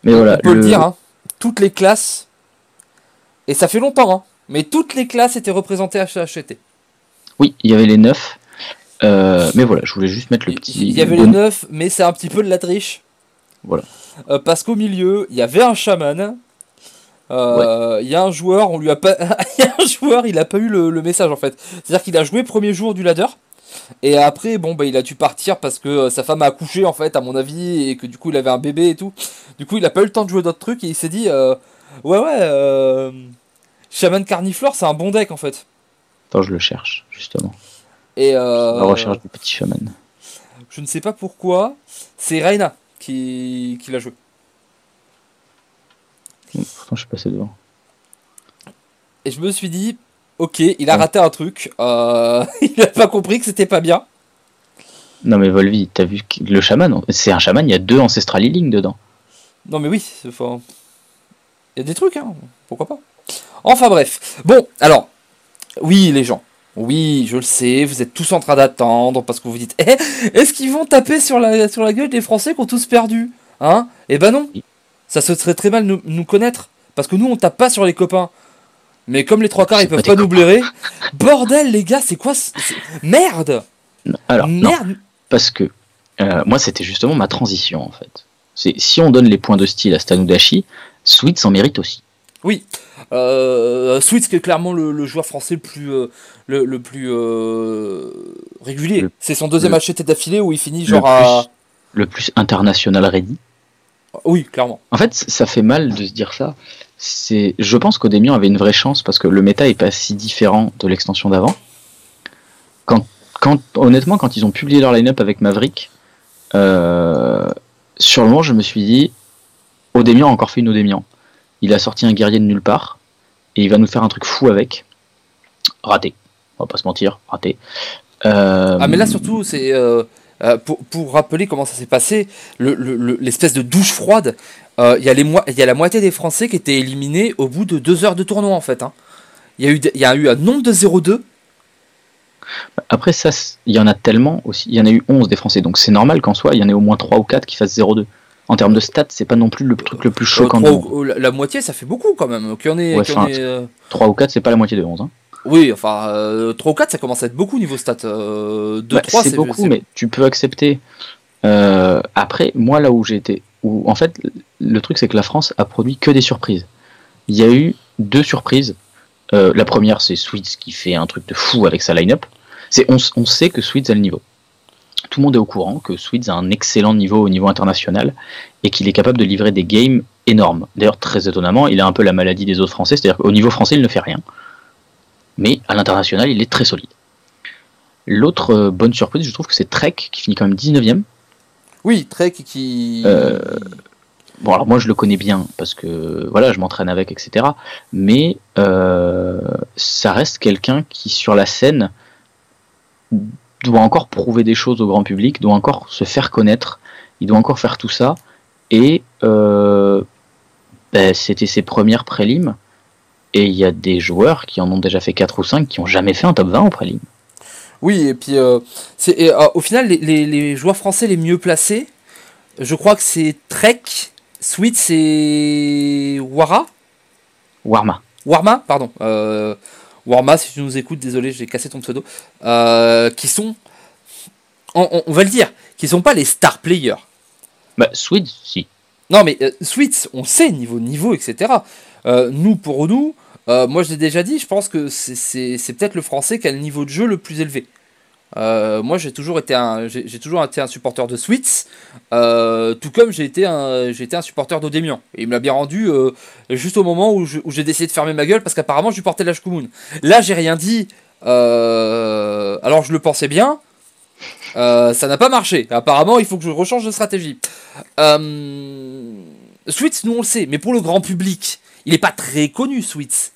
mais voilà, on peut le, dire, hein, toutes les classes, et ça fait longtemps, hein, mais toutes les classes étaient représentées à HHT. Oui, il y avait les 9. mais voilà, je voulais juste mettre le petit. Il y avait les 9, mais c'est un petit peu de la triche. Voilà. Euh, parce qu'au milieu, il y avait un chaman. Euh, il y a un joueur, on lui a pas. [laughs] il y a un joueur, il a pas eu le, message en fait. C'est-à-dire qu'il a joué premier jour du ladder. Et après, bon, bah, il a dû partir parce que euh, sa femme a accouché, en fait, à mon avis, et que du coup, il avait un bébé et tout. Du coup, il a pas eu le temps de jouer d'autres trucs et il s'est dit, ouais, ouais, Shaman Carniflore, c'est un bon deck, en fait. Attends, je le cherche, justement. Et La recherche du petit Shaman. Je ne sais pas pourquoi. C'est Reina qui, l'a joué. Pourtant, je suis passé devant. Et je me suis dit, ok, il a raté un truc. Euh, [laughs] il a pas compris que c'était pas bien. Non, mais Volvi, t'as vu le chaman C'est un chaman, il y a deux Ancestral Healing dedans. Non, mais oui, il y a des trucs, hein. pourquoi pas Enfin bref. Bon, alors, oui, les gens. Oui, je le sais, vous êtes tous en train d'attendre parce que vous vous dites eh, est-ce qu'ils vont taper sur la, sur la gueule des Français qui ont tous perdu Hein? Eh ben non. Ça se serait très mal nous, nous connaître parce que nous on tape pas sur les copains. Mais comme les trois quarts ils peuvent pas, nous blairer, bordel les gars, c'est quoi Merde! Alors, Merde. Parce que euh, moi c'était justement ma transition en fait. C'est si on donne les points de style à Stanudashi, Sweet s'en mérite aussi. Oui, euh, Sweet qui est clairement le, joueur français le plus, euh, le, plus euh, régulier. C'est son deuxième HT d'affilée où il finit genre à... Le plus international ready. Oui, clairement. En fait, ça fait mal de se dire ça. C'est, je pense qu'Odemian avait une vraie chance parce que le méta est pas si différent de l'extension d'avant. Quand, quand, honnêtement, quand ils ont publié leur line-up avec Maverick, euh, sur le moment, je me suis dit, Odemian a encore fait une Odemian. Il a sorti un guerrier de nulle part et il va nous faire un truc fou avec. Raté. On va pas se mentir, raté. Euh, ah mais là surtout c'est euh, euh, pour, rappeler comment ça s'est passé, l'espèce de douche froide. Il y, a y a la moitié des Français qui étaient éliminés au bout de deux heures de tournoi en fait. Hein. Il y, a eu, y a eu un nombre de 0-2 après ça, il y en a tellement aussi. Il y en a eu 11 des Français, donc c'est normal qu'en soi, il y en ait au moins 3 ou 4 qui fassent 0-2 en termes de stats, c'est pas non plus le truc le plus choquant. la, moitié, ça fait beaucoup quand même. Qu est, 3 ou 4, c'est pas la moitié de 11. Hein. Oui, enfin, 3 euh, ou 4, ça commence à être beaucoup niveau stats. 2, euh, 3, bah, c'est beaucoup, mais tu peux accepter. Euh, après, moi, là où j'ai été. Où, en fait, le truc, c'est que la France a produit que des surprises. Il y a eu deux surprises. la première, c'est Sweets qui fait un truc de fou avec sa line-up. On, on sait que Sweets a le niveau tout le monde est au courant que Sweets a un excellent niveau au niveau international et qu'il est capable de livrer des games énormes. D'ailleurs, très étonnamment, il a un peu la maladie des autres Français, c'est-à-dire qu'au niveau français, il ne fait rien. Mais à l'international, il est très solide. L'autre euh, bonne surprise, je trouve que c'est Trek qui finit quand même 19ème. Oui, Trek qui. Euh, bon, alors moi je le connais bien parce que voilà, je m'entraîne avec, etc. Mais euh, ça reste quelqu'un qui, sur la scène, doit encore prouver des choses au grand public, doit encore se faire connaître, il doit encore faire tout ça. Et euh, ben, c'était ses premières prélims. Et il y a des joueurs qui en ont déjà fait 4 ou 5 qui n'ont jamais fait un top 20 au prélim. Oui, et puis euh, c'est, euh, au final, les, joueurs français les mieux placés, je crois que c'est Trek, Sweet, c'est Wara Warma. Warma, pardon. Warma, si tu nous écoutes, désolé, j'ai cassé ton pseudo, euh, qui sont, on, va le dire, qui sont pas les star players. Bah, Sweet, si. Non, mais euh, on sait, niveau, niveau, etc. Euh, nous, pour nous, moi je l'ai déjà dit, je pense que c'est peut-être le français qui a le niveau de jeu le plus élevé. Euh, moi, j'ai toujours été un, j'ai toujours été un supporter de Sweets, euh, tout comme j'ai été un, un supporter d'Odemian. Et il me l'a bien rendu euh, juste au moment où, j'ai décidé de fermer ma gueule parce qu'apparemment je lui portais la Shkumun. Là, j'ai rien dit. alors je le pensais bien. ça n'a pas marché. Apparemment, il faut que je rechange de stratégie. Sweets, nous on le sait, mais pour le grand public, il n'est pas très connu, Sweets.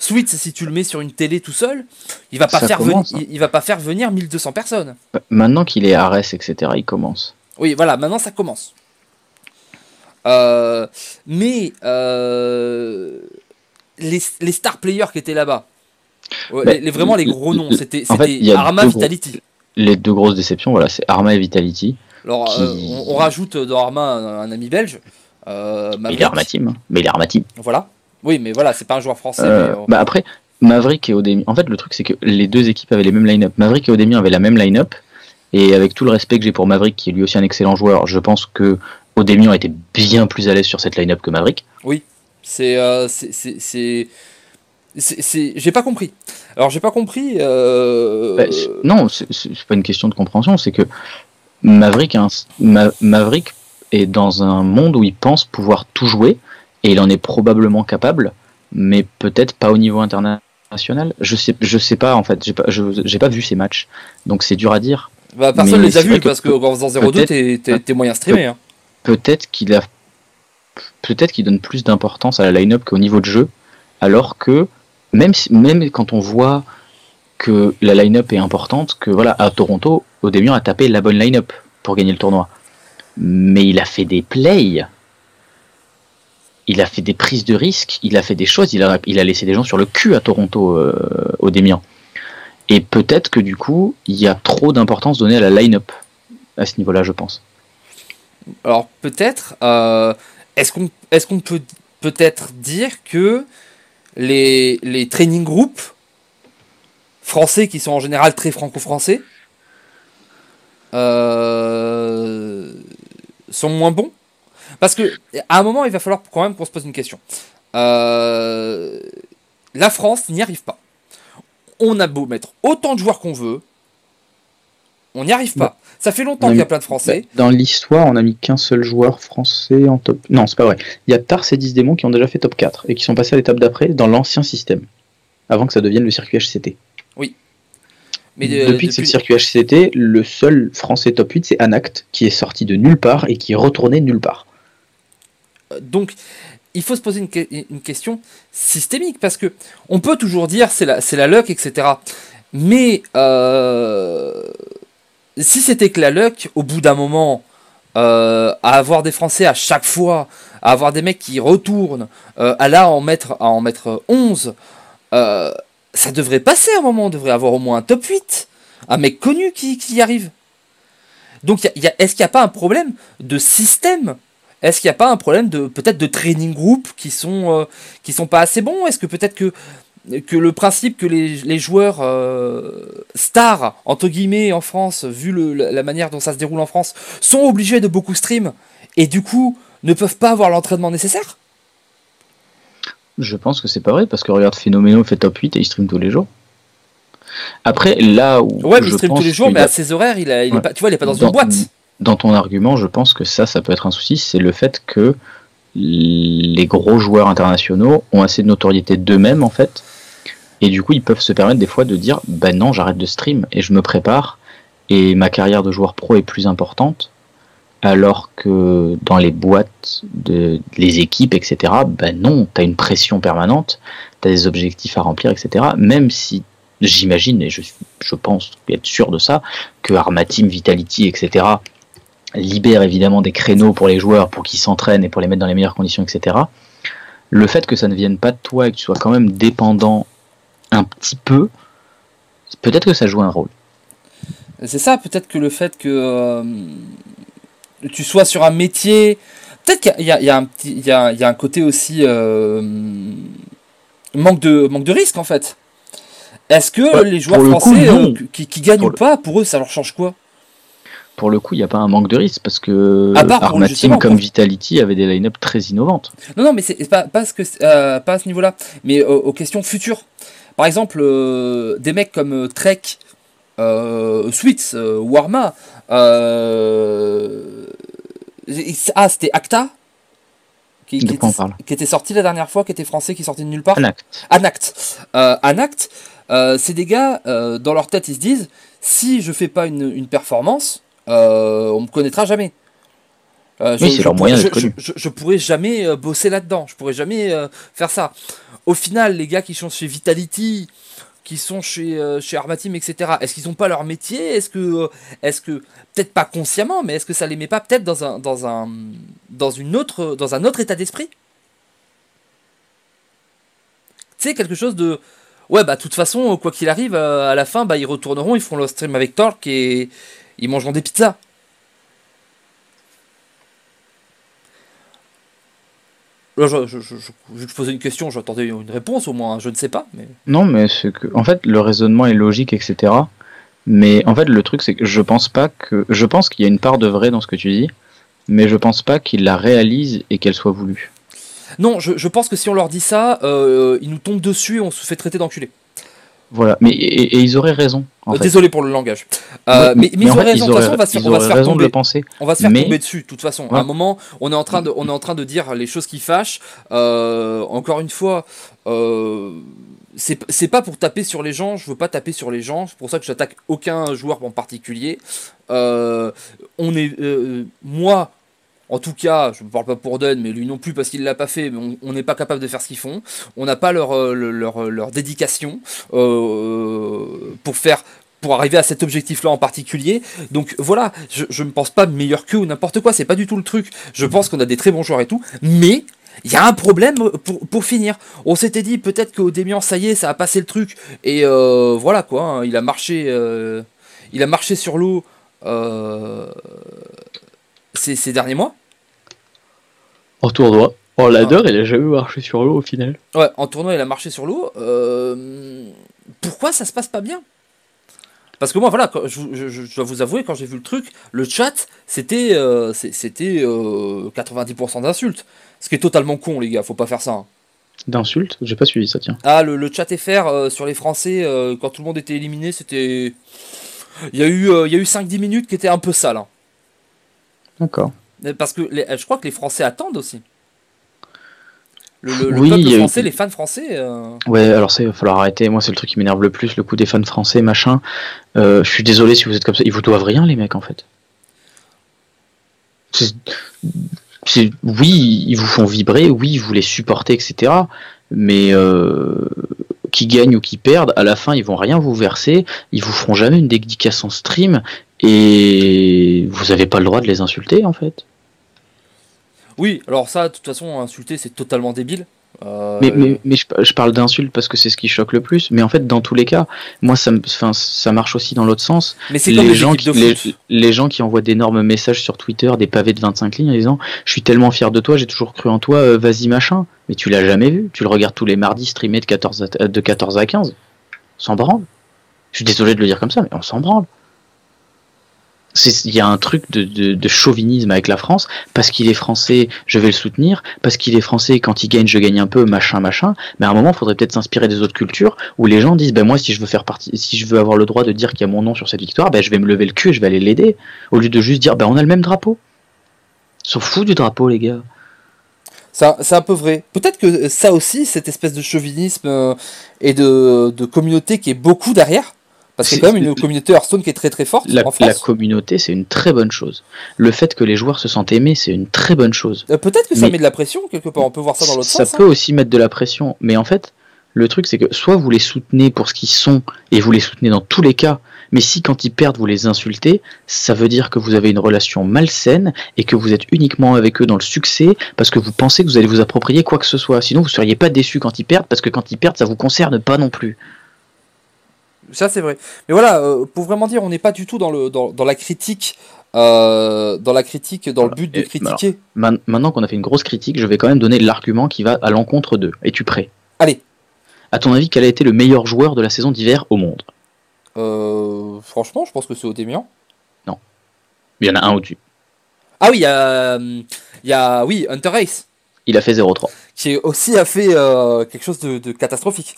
Sweet, si tu le mets sur une télé tout seul, il va pas, faire, venir, il, va pas faire venir 1200 personnes. Bah, maintenant qu'il est Ares, etc., il commence. Oui, voilà, maintenant ça commence. Euh, mais euh, les, les, star players qui étaient là-bas, bah, les, vraiment les gros noms, c'était Arma Vitality. les deux grosses déceptions, voilà, c'est Arma et Vitality. Alors, euh, on, rajoute dans Arma un, ami belge. mais il est Arma Team. Mais il est Arma Team. Voilà. Oui, mais voilà, c'est pas un joueur français. Euh, bah après, Maverick et Odemi. En fait, le truc, c'est que les deux équipes avaient les mêmes line-up. Maverick et Odemi avaient la même line-up. Et avec tout le respect que j'ai pour Maverick, qui est lui aussi un excellent joueur, je pense que Odemian était bien plus à l'aise sur cette line-up que Maverick. Oui, c'est. Euh, c'est j'ai pas compris. Alors, j'ai pas compris. Euh... Bah, non, c'est pas une question de compréhension, c'est que Maverick, hein, Maverick est dans un monde où il pense pouvoir tout jouer et il en est probablement capable, mais peut-être pas au niveau international. Je sais, je sais pas en fait, j'ai pas, pas vu ces matchs, donc c'est dur à dire. Bah, personne les a vus parce qu'en faisant 0-2, t'es moyen streamé. Hein. Peut-être qu'il a, peut-être qu'il donne plus d'importance à la line-up qu'au niveau de jeu, alors que même, même quand on voit que la line-up est importante, que voilà, à Toronto, Odemian a tapé la bonne line-up pour gagner le tournoi. Mais il a fait des plays il a fait des prises de risques, il a fait des choses, il a, laissé des gens sur le cul à Toronto euh, au Démian. Et peut-être que du coup, il y a trop d'importance donnée à la line-up à ce niveau-là, je pense. Alors peut-être, euh, est-ce qu'on peut peut-être dire que les, les training groups français qui sont en général très franco-français euh, sont moins bons? Parce que à un moment, il va falloir quand même qu'on se pose une question. Euh, la France n'y arrive pas. On a beau mettre autant de joueurs qu'on veut, on n'y arrive pas. Ça fait longtemps qu'il y a plein de Français. Dans l'histoire, on a mis qu'un seul joueur français en top. Non, c'est pas vrai. Il y a Tars et 10 démons qui ont déjà fait top 4 et qui sont passés à l'étape d'après dans l'ancien système, avant que ça devienne le circuit HCT. Oui. Mais depuis que c'est le circuit HCT, le seul français top 8, c'est Anact, qui est sorti de nulle part et qui est retourné nulle part. Donc, il faut se poser une, question systémique, parce que on peut toujours dire c'est la, luck, etc. Mais euh, si c'était que la luck, au bout d'un moment, euh, à avoir des Français à chaque fois, à avoir des mecs qui retournent, euh, à là en mettre, à en mettre 11, euh, ça devrait passer à un moment, on devrait avoir au moins un top 8, un mec connu qui, y arrive. Donc est-ce qu'il n'y a pas un problème de système Est-ce qu'il n'y a pas un problème de peut-être de training group qui sont, qui sont pas assez bons? Est-ce que peut-être que que le principe que les, joueurs euh, stars, entre guillemets, en France, vu la manière dont ça se déroule en France, sont obligés de beaucoup stream et du coup ne peuvent pas avoir l'entraînement nécessaire? Je pense que c'est pas vrai parce que regarde, Phénoméno fait top 8 et il stream tous les jours. Après, là où. Ouais, mais il stream tous les jours, mais à ses horaires, il, est pas, tu vois, il est pas dans, une boîte. Dans ton argument, je pense que ça, ça peut être un souci, c'est le fait que les gros joueurs internationaux ont assez de notoriété d'eux-mêmes en fait. Et du coup ils peuvent se permettre des fois de dire ben non j'arrête de stream et je me prépare et ma carrière de joueur pro est plus importante alors que dans les boîtes de les équipes etc ben non t'as une pression permanente t'as des objectifs à remplir etc même si j'imagine et je, je pense être sûr de ça que Armateam Vitality etc libère évidemment des créneaux pour les joueurs pour qu'ils s'entraînent et pour les mettre dans les meilleures conditions, etc. Le fait que ça ne vienne pas de toi et que tu sois quand même dépendant un petit peu, peut-être que ça joue un rôle. C'est ça, peut-être que le fait que euh, tu sois sur un métier, peut-être qu'il y, a un petit, il y a, un côté aussi euh, manque de manque de risque en fait. Est-ce que les joueurs français euh, qui, gagnent ou pas, pour eux, ça leur change quoi? Pour le coup, il n'y a pas un manque de risque parce que Armatim comme Vitality avait des line-up très innovantes. Non, non, mais c'est pas, pas, ce que, euh, pas à ce niveau-là, mais aux, questions futures. Par exemple, euh, des mecs comme euh, Trek, Sweets, Warma, ah, c'était Acta qui, était, qui, était, sorti la dernière fois, qui était français, qui sortait de nulle part? Anact. Anact. Anact, c'est des gars, dans leur tête, ils se disent si je fais pas une, une performance, euh, on me connaîtra jamais. Euh, je, c'est leur moyen je, pourrais jamais euh, bosser là-dedans, je pourrais jamais faire ça. Au final, les gars qui sont chez Vitality, qui sont chez, chez Armatim, etc., est-ce qu'ils n'ont pas leur métier? Est-ce que, est que peut-être pas consciemment, mais est-ce que ça les met pas peut-être dans un, dans un, dans une autre, dans un autre état d'esprit? Tu sais, quelque chose de. Ouais, bah, de toute façon, quoi qu'il arrive, à la fin, bah, ils retourneront, ils feront leur stream avec Torque et, ils mangeront des pizzas. Là, je, je, je, je, posais une question, j'attendais une réponse au moins, je ne sais pas. Mais... Non, mais que, en fait, le raisonnement est logique, etc. Mais en fait, le truc, c'est que je pense pas que. Je pense qu'il y a une part de vrai dans ce que tu dis, mais je pense pas qu'ils la réalisent et qu'elle soit voulue. Non, je, pense que si on leur dit ça, euh, ils nous tombent dessus et on se fait traiter d'enculés. Voilà, mais et, ils auraient raison. Euh, désolé pour le langage. Euh, mais, ils auraient raison. de toute façon, on va se faire, on va se faire tomber. penser. On va se faire tomber dessus. De toute façon, à un moment, on est en train de, on est en train de dire les choses qui fâchent. Euh, encore une fois, c'est pas pour taper sur les gens. Je veux pas taper sur les gens. C'est pour ça que j'attaque aucun joueur en particulier. on est, moi, en tout cas, je ne parle pas pour Dunn, mais lui non plus parce qu'il ne l'a pas fait, mais on n'est pas capable de faire ce qu'ils font. On n'a pas leur, euh, leur, euh, leur, dédication euh, pour faire pour arriver à cet objectif-là en particulier. Donc voilà, je ne me pense pas meilleur que ou n'importe quoi, c'est pas du tout le truc. Je pense qu'on a des très bons joueurs et tout, mais il y a un problème pour, pour finir. On s'était dit peut-être qu'au Démian, ça y est, ça a passé le truc. Et voilà quoi, hein, il a marché, il a marché sur l'eau ces, ces derniers mois. En tournoi. Oh, l'adore, il a jamais marché sur l'eau au final. Ouais, en tournoi, il a marché sur l'eau. Euh, pourquoi ça se passe pas bien? Parce que moi, voilà, quand- je, je- je dois vous avouer, quand j'ai vu le truc, le chat, c'était euh, c'était euh, 90% d'insultes. Ce qui est totalement con, les gars, faut pas faire ça. hein. D'insultes? J'ai pas suivi ça, tiens. Ah, le, le chat FR euh, sur les Français, euh, quand tout le monde était éliminé, c'était. Il y a eu, euh, il y a eu 5-10 minutes qui étaient un peu sales. hein. D'accord. Parce que les- je crois que les Français attendent aussi. Le, le- le Oui, il peuple eu- français, les fans français. euh, Ouais, alors ça, il va falloir arrêter. Moi, c'est le truc qui m'énerve le plus, le coup des fans français, machin. Euh, je suis désolé si vous êtes comme ça. Ils vous doivent rien, les mecs, en fait. Oui, ils vous font vibrer, oui, vous les supportez, etc. Mais euh, qui gagnent ou qui perdent, à la fin, ils vont rien vous verser. Ils vous feront jamais une dédicace en stream. Et vous avez pas le droit de les insulter, en fait. Oui, alors ça, de toute façon, insulter, c'est totalement débile. Euh, Mais, mais, mais je, je parle d'insultes parce que c'est ce qui choque le plus. Mais en fait, dans tous les cas, moi, ça, ça marche aussi dans l'autre sens. mais c'est les les gens, qui, les gens qui envoient d'énormes messages sur Twitter, des pavés de 25 lignes en disant Je suis tellement fier de toi, j'ai toujours cru en toi, euh, vas-y machin. Mais tu l'as jamais vu. Tu le regardes tous les mardis streamé de 14 à, de 14 à 15. On s'en branle. Je suis désolé de le dire comme ça, mais on s'en branle. Il y a un truc de, chauvinisme avec la France, parce qu'il est français, je vais le soutenir, parce qu'il est français, quand il gagne, je gagne un peu, machin, machin. Mais à un moment, il faudrait peut-être s'inspirer des autres cultures, où les gens disent, ben moi, si je veux faire partie, si je veux avoir le droit de dire qu'il y a mon nom sur cette victoire, ben je vais me lever le cul et je vais aller l'aider, au lieu de juste dire, ben on a le même drapeau. S'en fout du drapeau, les gars. C'est un peu vrai. Peut-être que ça aussi, cette espèce de chauvinisme euh, et de communauté qui est beaucoup derrière. Parce qu'il y a quand même une communauté Hearthstone qui est très très forte La, en la France. communauté, c'est une très bonne chose. Le fait que les joueurs se sentent aimés, c'est une très bonne chose. Euh, Peut-être que ça Mais- met de la pression quelque part. On peut voir ça dans l'autre ça sens. peut hein. aussi mettre de la pression, mais en fait, le truc c'est que soit vous les soutenez pour ce qu'ils sont et vous les soutenez dans tous les cas, mais si quand ils perdent vous les insultez, ça veut dire que vous avez une relation malsaine et que vous êtes uniquement avec eux dans le succès parce que vous pensez que vous allez vous approprier quoi que ce soit. Sinon vous seriez pas déçu quand ils perdent parce que quand ils perdent ça vous concerne pas non plus. Ça c'est vrai. Mais voilà, euh, pour vraiment dire, on n'est pas du tout dans, le, dans, dans la critique, euh, dans la critique, dans Voilà. le but de Et- critiquer. Maintenant qu'on a fait une grosse critique, je vais quand même donner l'argument qui va à l'encontre d'eux. Es-tu prêt? Allez. À ton avis, quel a été le meilleur joueur de la saison d'hiver au monde? Euh, franchement, je pense que c'est Odémian. Il y en a un au-dessus. Ah oui, il y a, il y a oui, Hunter Race, Il a fait 0-3. qui aussi a fait euh, quelque chose de, de catastrophique.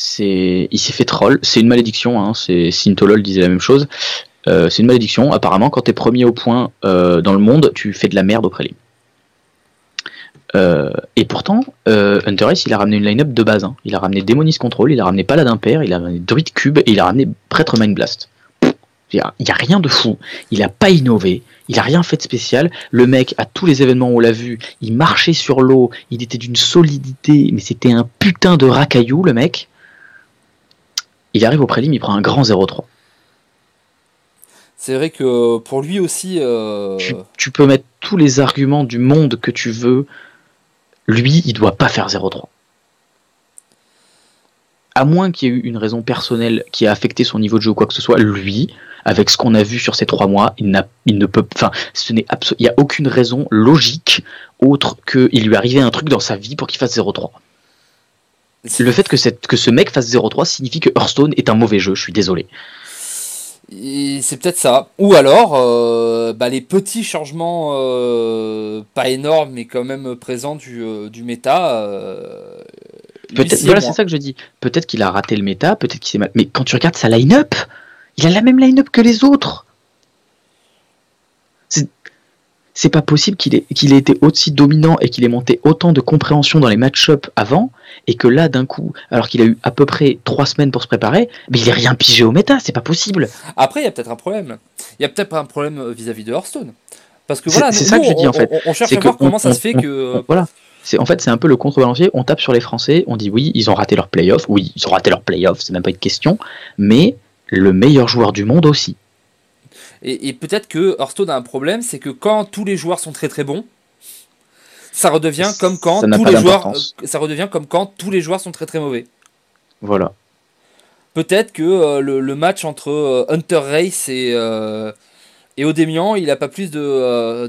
C'est, il s'est fait troll. C'est une malédiction. Hein. C'est Sintolol disait la même chose. Euh, c'est une malédiction. Apparemment, quand t'es premier au point euh, dans le monde, tu fais de la merde au prélim. Euh, et pourtant, Hunter Ice, il a ramené une line-up de base. hein. Il a ramené Démonis Control, il a ramené Paladin Père, il a ramené Druid Cube et il a ramené Prêtre Mind Blast. Il y a, rien de fou. Il a pas innové. Il a rien fait de spécial. Le mec, à tous les événements où on l'a vu, il marchait sur l'eau. Il était d'une solidité, mais c'était un putain de racaillou, le mec. Il arrive au prélim, il prend un grand 0-3. C'est vrai que pour lui aussi, euh, Tu, tu peux mettre tous les arguments du monde que tu veux. Lui, il doit pas faire 0-3. À moins qu'il y ait eu une raison personnelle qui a affecté son niveau de jeu ou quoi que ce soit, lui, avec ce qu'on a vu sur ces trois mois, il, n'a, il ne peut, enfin, ce n'est il y a aucune raison logique autre qu'il lui arrivait un truc dans sa vie pour qu'il fasse 0-3. Le fait que, cette, que ce mec fasse 0-3 signifie que Hearthstone est un mauvais jeu, je suis désolé. C'est peut-être ça. Ou alors, euh, bah, les petits changements, euh, pas énormes, mais quand même présents du, euh, du méta. euh, Peut-être, voilà, c'est ça que je dis. Peut-être qu'il a raté le méta, peut-être qu'il s'est mal. Mais quand tu regardes sa line-up, il a la même line-up que les autres. C'est, c'est pas possible qu'il ait, qu'il ait été aussi dominant et qu'il ait monté autant de compréhension dans les match-up avant, et que là, d'un coup, alors qu'il a eu à peu près trois semaines pour se préparer, mais il est rien pigé au méta, c'est pas possible. Après, il y a peut-être un problème. Il y a peut-être un problème euh, vis-à-vis de Hearthstone. Parce que voilà, c'est ça que je on- dis, en fait. On, on cherche C'est à voir comment on- ça se fait que. on- voilà. C'est, en fait, c'est un peu le contrebalancier. On tape sur les Français, on dit oui, ils ont raté leur playoff. Oui, ils ont raté leur playoff, c'est même pas une question. Mais le meilleur joueur du monde aussi. Et, et peut-être que Hearthstone a un problème, c'est que quand tous les joueurs sont très très bons, ça redevient comme quand tous les joueurs, ça redevient comme quand tous les joueurs sont très très mauvais. Voilà. Peut-être que le, match entre Hunter Race et et Odemian, il a pas plus de,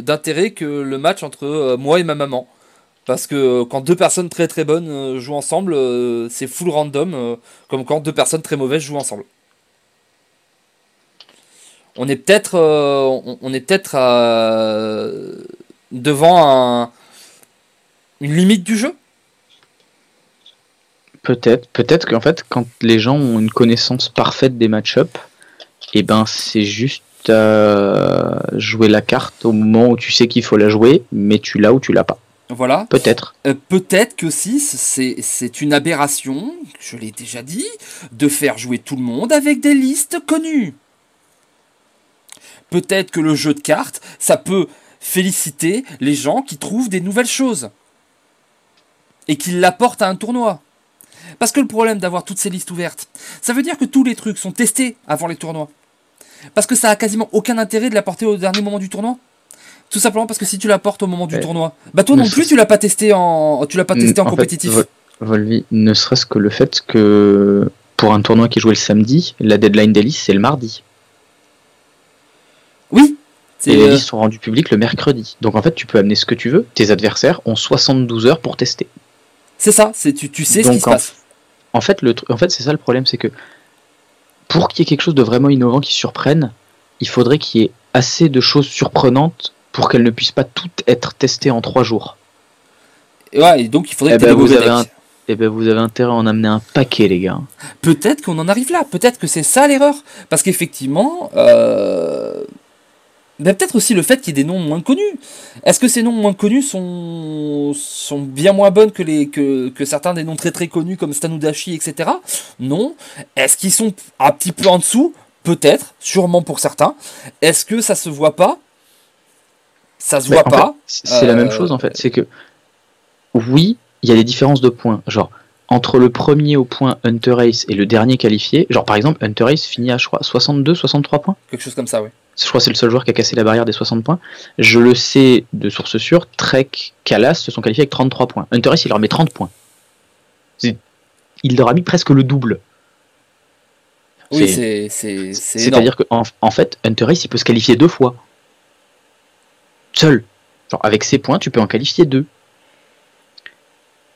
d'intérêt que le match entre moi et ma maman. Parce que quand deux personnes très très bonnes jouent ensemble, c'est full random, comme quand deux personnes très mauvaises jouent ensemble on est peut-être euh, on, est peut-être euh, devant une limite du jeu? Peut-être, peut-être qu'en fait, quand les gens ont une connaissance parfaite des match-up, et eh ben c'est juste jouer la carte au moment où tu sais qu'il faut la jouer, mais tu l'as ou tu l'as pas. Voilà. Peut-être. Euh, peut-être que si c'est une aberration, je l'ai déjà dit, de faire jouer tout le monde avec des listes connues. Peut-être que le jeu de cartes, ça peut féliciter les gens qui trouvent des nouvelles choses. Et qui l'apportent à un tournoi. Parce que le problème d'avoir toutes ces listes ouvertes, ça veut dire que tous les trucs sont testés avant les tournois. Parce que ça a quasiment aucun intérêt de l'apporter au dernier moment du tournoi. Tout simplement parce que si tu l'apportes au moment du tournoi, bah toi non plus tu l'as pas testé en tu l'as pas testé en, compétitif. Volvi, ne serait-ce que le fait que pour un tournoi qui est joué le samedi, la deadline des listes c'est le mardi. Oui. Et les euh, listes sont rendues publiques le mercredi. Donc en fait, tu peux amener ce que tu veux. Tes adversaires ont 72 heures pour tester. C'est ça, c'est tu, tu sais ce qui se passe. En fait, le en fait c'est ça le problème, c'est que pour qu'il y ait quelque chose de vraiment innovant qui surprenne, il faudrait qu'il y ait assez de choses surprenantes pour qu'elles ne puissent pas toutes être testées en trois jours. ouais, et donc il faudrait eh que ben, vous avez eh ben vous avez intérêt à en amener un paquet, les gars. Peut-être qu'on en arrive là. Peut-être que c'est ça l'erreur. Parce qu'effectivement, euh, ben, peut-être aussi le fait qu'il y ait des noms moins connus. Est-ce que ces noms moins connus sont, sont bien moins bonnes que, les, que, que certains des noms très très connus comme Stanudashi, etc. Non. Est-ce qu'ils sont un petit peu en dessous? Peut-être, sûrement pour certains. Est-ce que ça se voit pas? Ça se voit pas. C'est la même euh, chose en fait. C'est que oui, il y a des différences de points. Genre, entre le premier au point Hunter Race et le dernier qualifié, genre par exemple, Hunter Race finit à, je crois, 62, 63 points Quelque chose comme ça, oui je crois que c'est le seul joueur qui a cassé la barrière des 60 points. Je le sais de source sûre, Trek, Kalas se sont qualifiés avec 33 points. Hunter il leur met 30 points. Il leur a mis presque le double. Oui, c'est. C'est-à-dire qu'en en fait, Hunter il peut se qualifier deux fois. Seul. Genre, avec ses points, tu peux en qualifier deux.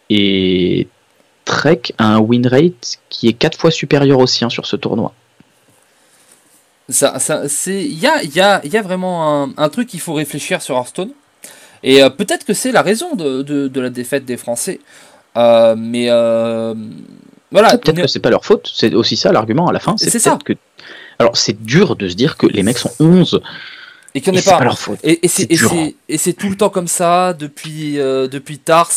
Et Trek a un win rate qui est 4 fois supérieur au sien sur ce tournoi. Ça, ça, c'est, il y a, y, a, y a vraiment un, un truc qu'il faut réfléchir sur Hearthstone. Et euh, peut-être que c'est la raison de, de, de, la défaite des Français. Euh, mais euh, voilà. Peut-être que c'est pas leur faute. C'est aussi ça l'argument à la fin. C'est, ça. Que... Alors c'est dur de se dire que les mecs sont 11 et qu'il n'y en ait pas. Et, et c'est tout le temps comme ça depuis, euh, depuis Tars.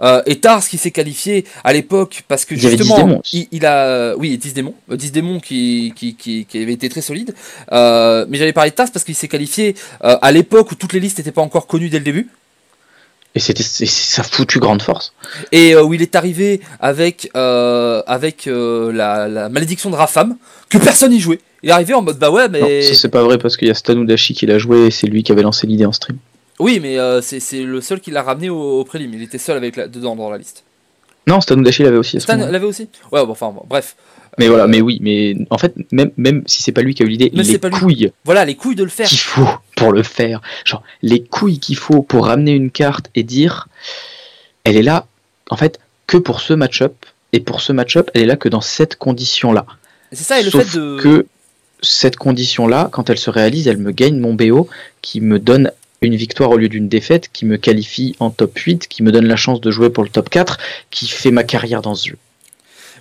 Euh, et Tars qui s'est qualifié à l'époque parce que justement, il, a. Oui, 10 démons. 10 démons qui, qui, qui, qui avait été très solide. Euh, mais j'avais parlé de Tars parce qu'il s'est qualifié à l'époque où toutes les listes n'étaient pas encore connues dès le début. Et c'était sa foutue grande force. Et où il est arrivé avec, avec la, la, malédiction de Rafam, que personne n'y jouait. Il est arrivé en mode bah ouais, mais. ça c'est pas vrai parce qu'il y a Stanudashi qui l'a joué et c'est lui qui avait lancé l'idée en stream. Oui, mais euh, c'est le seul qui l'a ramené au, au, prélim. Il était seul avec dedans dans la liste. Non, Stanudashi l'avait aussi. Stan l'avait aussi? Ouais, bon, enfin, bref. Mais voilà, mais oui, mais en fait, même, même si c'est pas lui qui a eu l'idée, les couilles. Voilà, les couilles de le faire. Qu'il faut pour le faire. Genre, les couilles qu'il faut pour ramener une carte et dire, elle est là, en fait, que pour ce match-up. Et pour ce match-up, elle est là que dans cette condition-là. C'est ça, et le fait de. que cette condition-là, quand elle se réalise, elle me gagne mon BO qui me donne une victoire au lieu d'une défaite, qui me qualifie en top 8, qui me donne la chance de jouer pour le top 4, qui fait ma carrière dans ce jeu.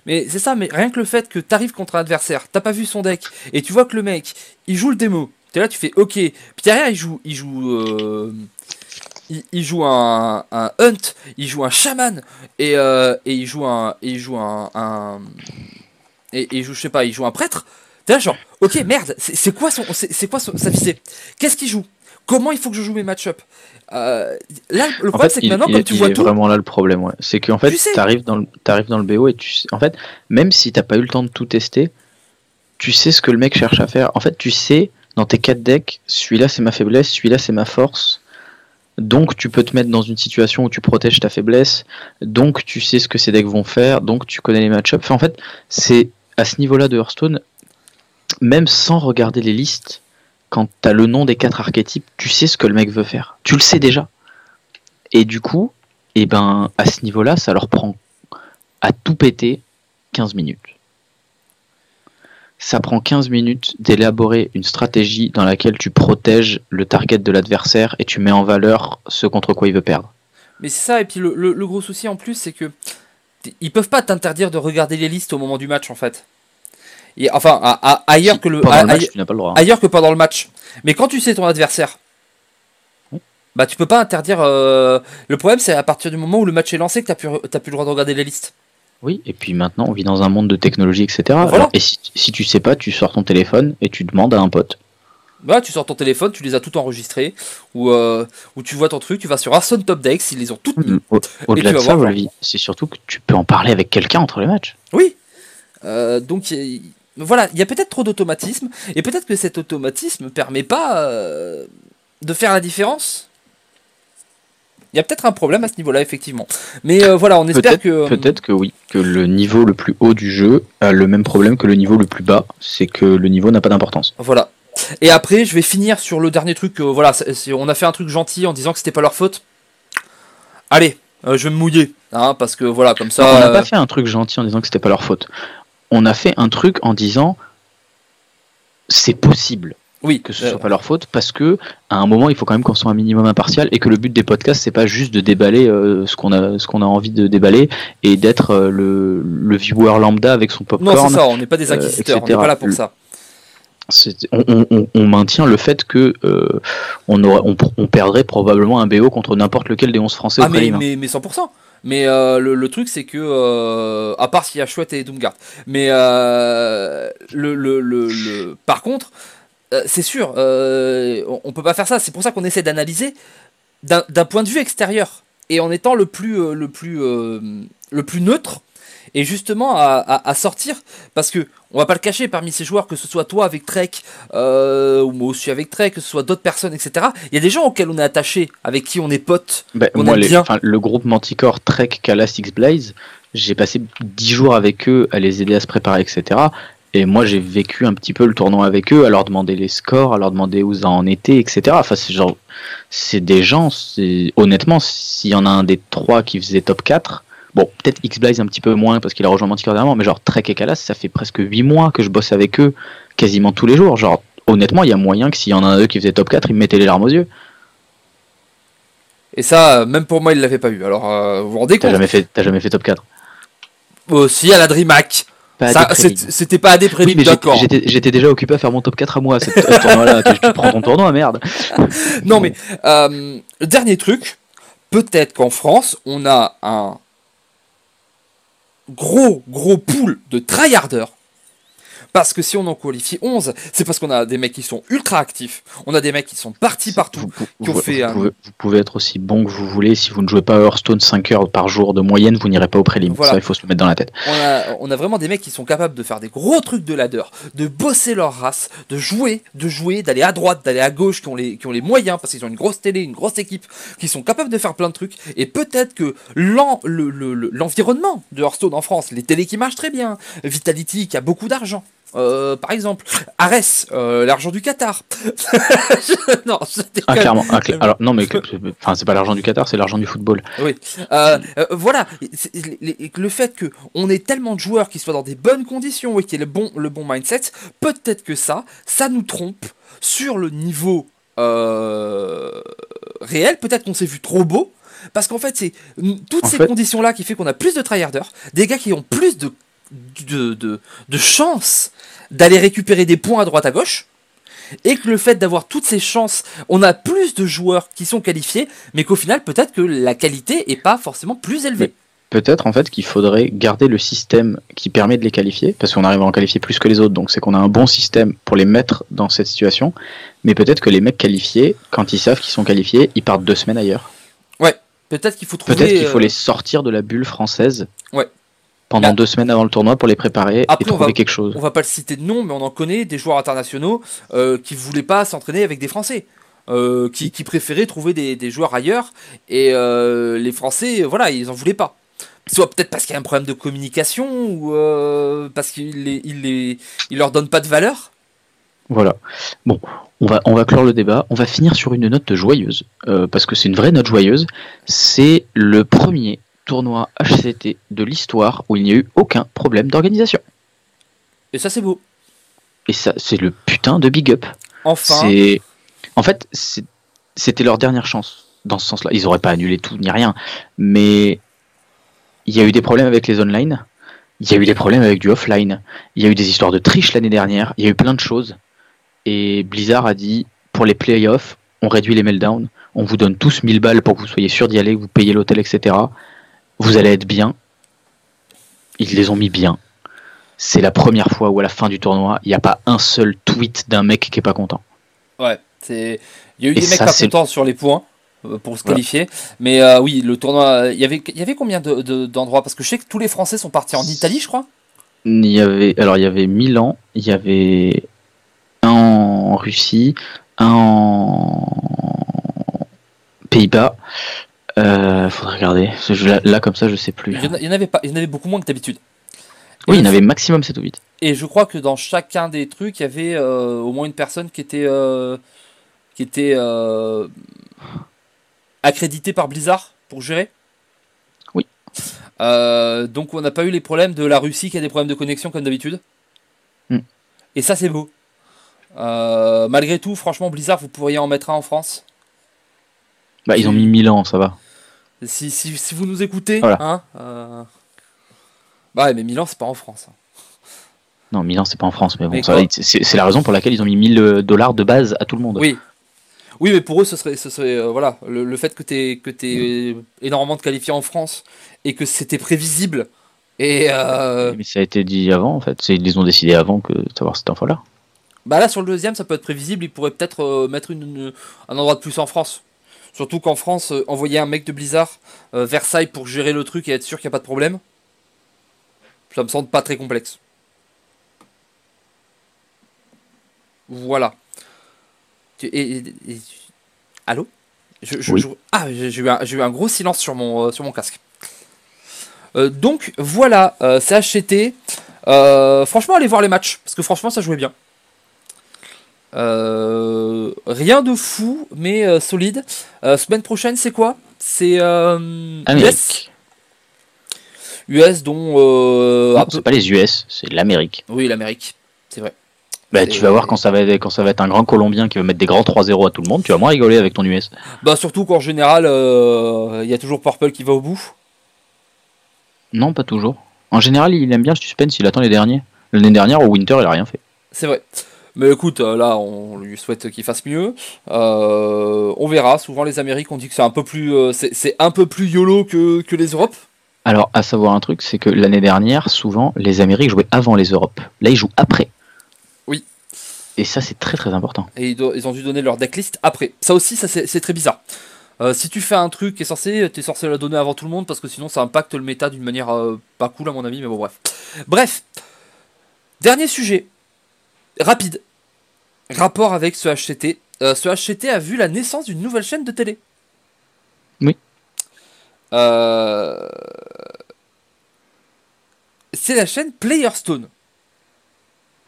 Mais c'est ça, mais rien que le fait que tu arrives contre un adversaire, t'as pas vu son deck, et tu vois que le mec, il joue le démo, t'es là, tu fais ok, puis derrière il joue, il joue, euh, il, joue un, hunt, il joue un shaman, et, euh, et il joue un, il joue un, un et, et, il joue, je sais pas, il joue un prêtre, T'es là genre, ok merde, c'est quoi son, c'est quoi sa visée? Qu'est-ce qu'il joue? Comment il faut que je joue mes match-up euh, Là, le problème c'est que maintenant, comme tu vois tout, vraiment là le problème, ouais. c'est qu'en fait, tu arrives dans le, arrives dans le BO et tu, en fait, même si t'as pas eu le temps de tout tester, tu sais ce que le mec cherche à faire. En fait, tu sais dans tes quatre decks, celui-là c'est ma faiblesse, celui-là c'est ma force. Donc tu peux te mettre dans une situation où tu protèges ta faiblesse, donc tu sais ce que ces decks vont faire, donc tu connais les match-ups. Enfin, en fait, c'est à ce niveau-là de Hearthstone, même sans regarder les listes, quand tu as le nom des quatre archétypes, tu sais ce que le mec veut faire. Tu le sais déjà. Et du coup, et ben, à ce niveau-là, ça leur prend à tout péter 15 minutes. Ça prend 15 minutes d'élaborer une stratégie dans laquelle tu protèges le target de l'adversaire et tu mets en valeur ce contre quoi il veut perdre. Mais c'est ça, et puis le, le, gros souci en plus, c'est que ils peuvent pas t'interdire de regarder les listes au moment du match en fait. Et, enfin, ailleurs que le, ailleurs que pendant le match. Mais quand tu sais ton adversaire, bah tu peux pas interdire. Euh, le problème, c'est à partir du moment où le match est lancé que t'as plus, as plus le droit de regarder les listes. Oui, et puis maintenant, on vit dans un monde de technologie, etc. et si, si, tu sais pas, tu sors ton téléphone et tu demandes à un pote. Bah, tu sors ton téléphone, tu les as toutes enregistrées, ou, euh, tu vois ton truc, tu vas sur Arson Top Decks, ils les ont toutes mis. Au-delà de ça, c'est surtout que tu peux en parler avec quelqu'un entre les matchs. Oui. Euh, donc, voilà, il y a peut-être trop d'automatisme, et peut-être que cet automatisme permet pas euh, de faire la différence il y a peut-être un problème à ce niveau-là, effectivement. Mais euh, voilà, on espère que. Euh, peut-être que oui, que le niveau le plus haut du jeu a le même problème que le niveau le plus bas, c'est que le niveau n'a pas d'importance. Voilà. Et après, je vais finir sur le dernier truc. Euh, voilà, on a fait un truc gentil en disant que c'était pas leur faute. Allez, je vais me mouiller, hein, parce que voilà, comme ça. on n'a pas fait un truc gentil en disant que c'était pas leur faute. On a fait un truc en disant c'est possible. Oui, que ce soit pas leur faute, parce que à un moment, il faut quand même qu'on soit un minimum impartial et que le but des podcasts, c'est pas juste de déballer euh, ce qu'on a, ce qu'on a envie de déballer et d'être euh, le, le, viewer lambda avec son popcorn. Non, c'est ça. On n'est pas des euh, inquisiteurs. on n'est pas là pour ça. On, on, on, maintient le fait que on, aurait, on, perdrait probablement un BO contre n'importe lequel des 11 français ah, mais, mais, mais 100%. Mais le, le, truc, c'est que, à part s'il y a Chouette et Doomguard, mais le, le, le, par contre, euh, c'est sûr, euh, on, peut pas faire ça. C'est pour ça qu'on essaie d'analyser d'un point de vue extérieur et en étant le plus, euh, le plus, le plus neutre et justement à, sortir parce que on va pas le cacher parmi ces joueurs que ce soit toi avec Trek ou moi aussi avec Trek que ce soit d'autres personnes etc il y a des gens auxquels on est attaché avec qui on est potes ben, moi, le groupe Manticore Trek Kala Six Blaze j'ai passé 10 jours avec eux à les aider à se préparer etc et moi, j'ai vécu un petit peu le tournoi avec eux, à leur demander les scores, à leur demander où ça en était, etc. Enfin, c'est genre, c'est des gens, honnêtement, s'il y en a un des trois qui faisait top 4, bon, peut-être X-Blaze un petit peu moins parce qu'il a rejoint Manticore dernièrement, mais genre Trek et Kalas, ça fait presque 8 mois que je bosse avec eux quasiment tous les jours. Genre, honnêtement, il y a moyen que s'il y en a un d'eux qui faisait top 4, ils me mettaient les larmes aux yeux. Et ça, même pour moi, il l'avait pas eu. Alors, euh, vous vous rendez compte T'as jamais, fait, jamais fait top 4 Aussi à la DreamHack c'était pas à des prélims, d'accord. J'étais déjà occupé à faire mon top 4 à moi, ce tournoi-là. tu prends ton tournoi, merde. [laughs] non, mais euh, dernier truc, peut-être qu'en France, on a un gros, gros pool de tryharders parce que si on en qualifie 11, c'est parce qu'on a des mecs qui sont ultra actifs. On a des mecs qui sont partis partout. Vous, pouvez, être aussi bon que vous voulez. Si vous ne jouez pas Hearthstone 5 heures par jour de moyenne, vous n'irez pas au prélim. Ça, il faut se le mettre dans la tête. On a, vraiment des mecs qui sont capables de faire des gros trucs de ladder, de bosser leur race, de jouer, de jouer, d'aller à droite, d'aller à gauche, qui ont les, qui ont les moyens, parce qu'ils ont une grosse télé, une grosse équipe, qui sont capables de faire plein de trucs. Et peut-être que l'environnement de Hearthstone en France, les télés qui marchent très bien, Vitality qui a beaucoup d'argent, euh, par exemple, Ares, euh, l'argent du Qatar. [laughs] non, ah, clairement. Ah, alors, non, mais [laughs] enfin, c'est pas l'argent du Qatar, c'est l'argent du football. Oui. Euh, voilà. Le fait que on ait tellement de joueurs qui soient dans des bonnes conditions et qui aient le bon, le bon mindset, peut-être que ça, ça nous trompe sur le niveau réel. Peut-être qu'on s'est vu trop beau. Parce qu'en fait, c'est toutes ces conditions-là qui fait qu'on a plus de tryharders, des gars qui ont plus de de, de, de chance d'aller récupérer des points à droite à gauche et que le fait d'avoir toutes ces chances, on a plus de joueurs qui sont qualifiés, mais qu'au final, peut-être que la qualité est pas forcément plus élevée. Peut-être en fait qu'il faudrait garder le système qui permet de les qualifier, parce qu'on arrive à en qualifier plus que les autres, donc c'est qu'on a un bon système pour les mettre dans cette situation, mais peut-être que les mecs qualifiés, quand ils savent qu'ils sont qualifiés, ils partent deux semaines ailleurs. Ouais, peut-être qu'il faut trouver... Peut-être qu'il faut euh, les sortir de la bulle française. Ouais pendant deux semaines avant le tournoi pour les préparer et trouver quelque chose. On va pas le citer de nom, mais on en connaît des joueurs internationaux euh, qui voulaient pas s'entraîner avec des Français. euh, qui, qui préféraient trouver des, des joueurs ailleurs et euh, les Français, voilà, ils en voulaient pas. Soit peut-être parce qu'il y a un problème de communication ou euh, parce qu'ils les, leur donnent pas de valeur. Voilà. Bon, on va, on va clore le débat. On va finir sur une note joyeuse, euh, parce que c'est une vraie note joyeuse. C'est le premier tournoi HCT de l'histoire où il n'y a eu aucun problème d'organisation. Et ça, c'est beau. Et ça, c'est le putain de big up. Enfin, C'est, en fait, c'était leur dernière chance dans ce sens-là. Ils n'auraient pas annulé tout ni rien, mais il y a eu des problèmes avec les online. Il y a eu des problèmes avec du offline. Il y a eu des histoires de triche l'année dernière. Il y a eu plein de choses. Et Blizzard a dit pour les playoffs, on réduit les meltdowns. On vous donne tous 1000 balles pour que vous soyez sûr d'y aller, que vous payez l'hôtel, etc. Vous allez être bien. Ils les ont mis bien. C'est la première fois où à la fin du tournoi, il n'y a pas un seul tweet d'un mec qui est pas content. ouais, c'est. Il y a eu Et des mecs ça, pas contents sur les points euh, pour se Voilà. qualifier, mais euh, oui, le tournoi, il y avait, il y avait combien de- de- d'endroits? Parce que je sais que tous les Français sont partis en Italie, je crois. Il y avait, alors il y avait Milan, il y avait un en Russie, un en Pays-Bas. Euh, faudrait regarder. Là, là, comme ça, je sais plus. Il y, en a- il y en avait pas, il y en avait beaucoup moins que d'habitude. Oui, il y en avait maximum 7 ou 8. Et je crois que dans chacun des trucs, il y avait euh, au moins une personne qui était, euh, qui était euh, accréditée par Blizzard pour gérer. Oui. Donc on n'a pas eu les problèmes de la Russie qui a des problèmes de connexion comme d'habitude. Hmm. Et ça c'est beau. Malgré tout, franchement, Blizzard, vous pourriez en mettre un en France. Bah, ils ont mis Milan, ça va. Si, si, si vous nous écoutez, Voilà. hein, euh, bah ouais, mais Milan, c'est pas en France. Non, Milan, c'est pas en France, mais bon, c'est la raison pour laquelle ils ont mis 1000 dollars de base à tout le monde. Oui. Oui, mais pour eux, ce serait, ce serait euh, voilà, le, le fait que tu que t'aies énormément de qualifiés en France et que c'était prévisible. Et euh, Mais ça a été dit avant, en fait. Ils les ont décidé avant que de savoir cette info-là. bah là, sur le deuxième, ça peut être prévisible. Ils pourraient peut-être euh, mettre une, une- un endroit de plus en France. Surtout qu'en France, euh, envoyer un mec de Blizzard euh, Versailles pour gérer le truc et être sûr qu'il n'y a pas de problème, ça me semble pas très complexe. Voilà. Tu- et- et- et- Allô? Je- je- Oui. je- Ah, j'ai eu, un- j'ai eu un gros silence sur mon, euh, sur mon casque. Donc voilà, c'est. Euh, franchement, allez voir les matchs, parce que franchement, ça jouait bien. Euh, rien de fou, mais euh, solide. Euh, semaine prochaine, c'est quoi? C'est US. US dont c'est pas les US, c'est l'Amérique. oui l'Amérique, c'est vrai. Bah, tu vas voir quand ça, va être, quand ça va être un grand Colombien qui va mettre des grands 3-0 à tout le monde, tu vas moins rigoler avec ton US. Bah surtout qu'en général, il y a toujours Purple qui va au bout. Non, pas toujours. En général, il aime bien le suspense, il attend les derniers. L'année dernière, au Winter, il a rien fait. C'est vrai. Mais écoute, euh, là, on lui souhaite qu'il fasse mieux. Euh, on verra. Souvent, les Amériques, on dit que c'est un peu plus, euh, c'est un peu plus yolo que, que les Europes. Alors, à savoir un truc, c'est que l'année dernière, souvent, les Amériques jouaient avant les Europes. Là, ils jouent après. Oui. Et ça, c'est très très important. Et ils, ont dû donner leur decklist après. Ça aussi, ça c'est très bizarre. Euh, si tu fais un truc qui est censé, t'es censé le donner avant tout le monde parce que sinon ça impacte le méta d'une manière euh, pas cool à mon avis, mais bon bref. Bref, dernier sujet, rapide, rapport avec ce HCT. Euh, ce HCT a vu la naissance d'une nouvelle chaîne de télé. Oui. Euh, C'est la chaîne Playerstone.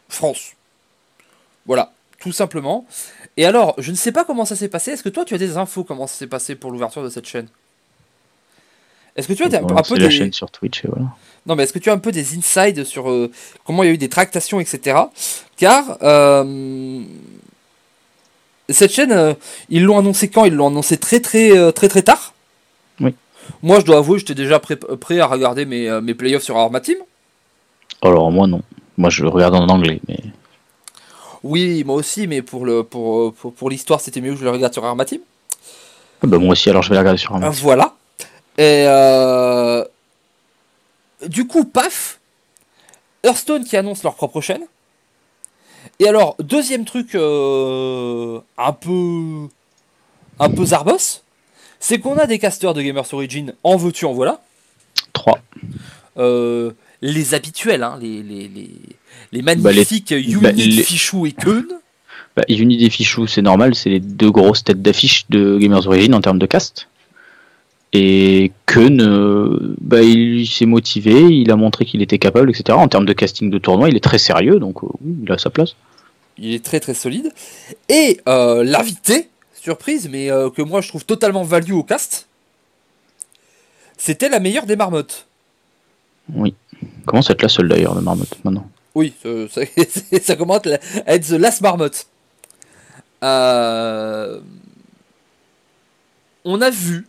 France. Voilà, tout simplement. Et alors, je ne sais pas comment ça s'est passé. Est-ce que toi, tu as des infos comment ça s'est passé pour l'ouverture de cette chaîne? Est-ce que tu as un, peu la des... chaîne sur Twitch, et voilà. Non, mais est-ce que tu as un peu des insides sur euh, comment il y a eu des tractations, etc. Car euh, cette chaîne, euh, ils l'ont annoncé quand? Ils l'ont annoncé très très très très tard? Oui. Moi, je dois avouer, j'étais déjà prêt, prêt à regarder mes, mes playoffs sur Arma Team. Alors, moi, non. Moi, je le regarde en anglais, mais. Oui, moi aussi, mais pour le pour, pour, pour l'histoire, c'était mieux que je le regarde sur Arma Team. Bah, moi aussi, alors je vais la regarder sur un Euh, Voilà. Et euh, du coup, paf, Hearthstone qui annonce leur propre chaîne. Et alors, deuxième truc euh, un peu un peu zarbos, c'est qu'on a des casteurs de Gamers Origin en veux-tu en voilà. 3. Euh, les habituels, hein, les, les, les, les Bah, magnifiques Unit, bah, Fichou et Keun. bah, et Fichou, c'est normal, c'est les deux grosses têtes d'affiche de Gamers Origin en termes de cast. Et Kun, euh, bah, il, s'est motivé, il a montré qu'il était capable, etc. En termes de casting de tournoi, il est très sérieux, donc euh, il a sa place. Il est très très solide. Et euh, l'invité, surprise, mais que moi je trouve totalement value au cast, c'était la meilleure des marmottes. Oui. Comment ça être la seule d'ailleurs, de marmotte, maintenant? Oui, [laughs] ça, ça, commence à être The Last Marmotte. On a vu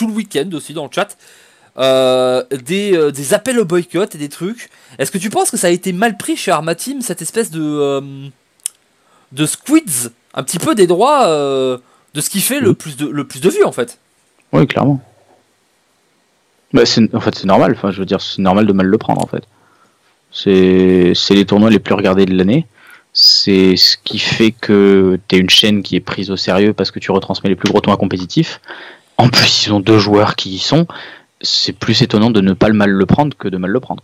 tout le week-end aussi dans le chat. Euh, euh, des, appels au boycott et des trucs. Est-ce que tu penses que ça a été mal pris chez Arma Team, cette espèce de, euh, de squids, un petit peu des droits de ce qui fait le, plus de, le plus de vues en fait? Oui, clairement. Bah, en fait, c'est normal. Enfin, je veux dire, c'est normal de mal le prendre en fait. C'est les tournois les plus regardés de l'année. C'est ce qui fait que tu es une chaîne qui est prise au sérieux parce que tu retransmets les plus gros tournois compétitifs. En plus, ils ont deux joueurs qui y sont. C'est plus étonnant de ne pas le mal le prendre que de mal le prendre.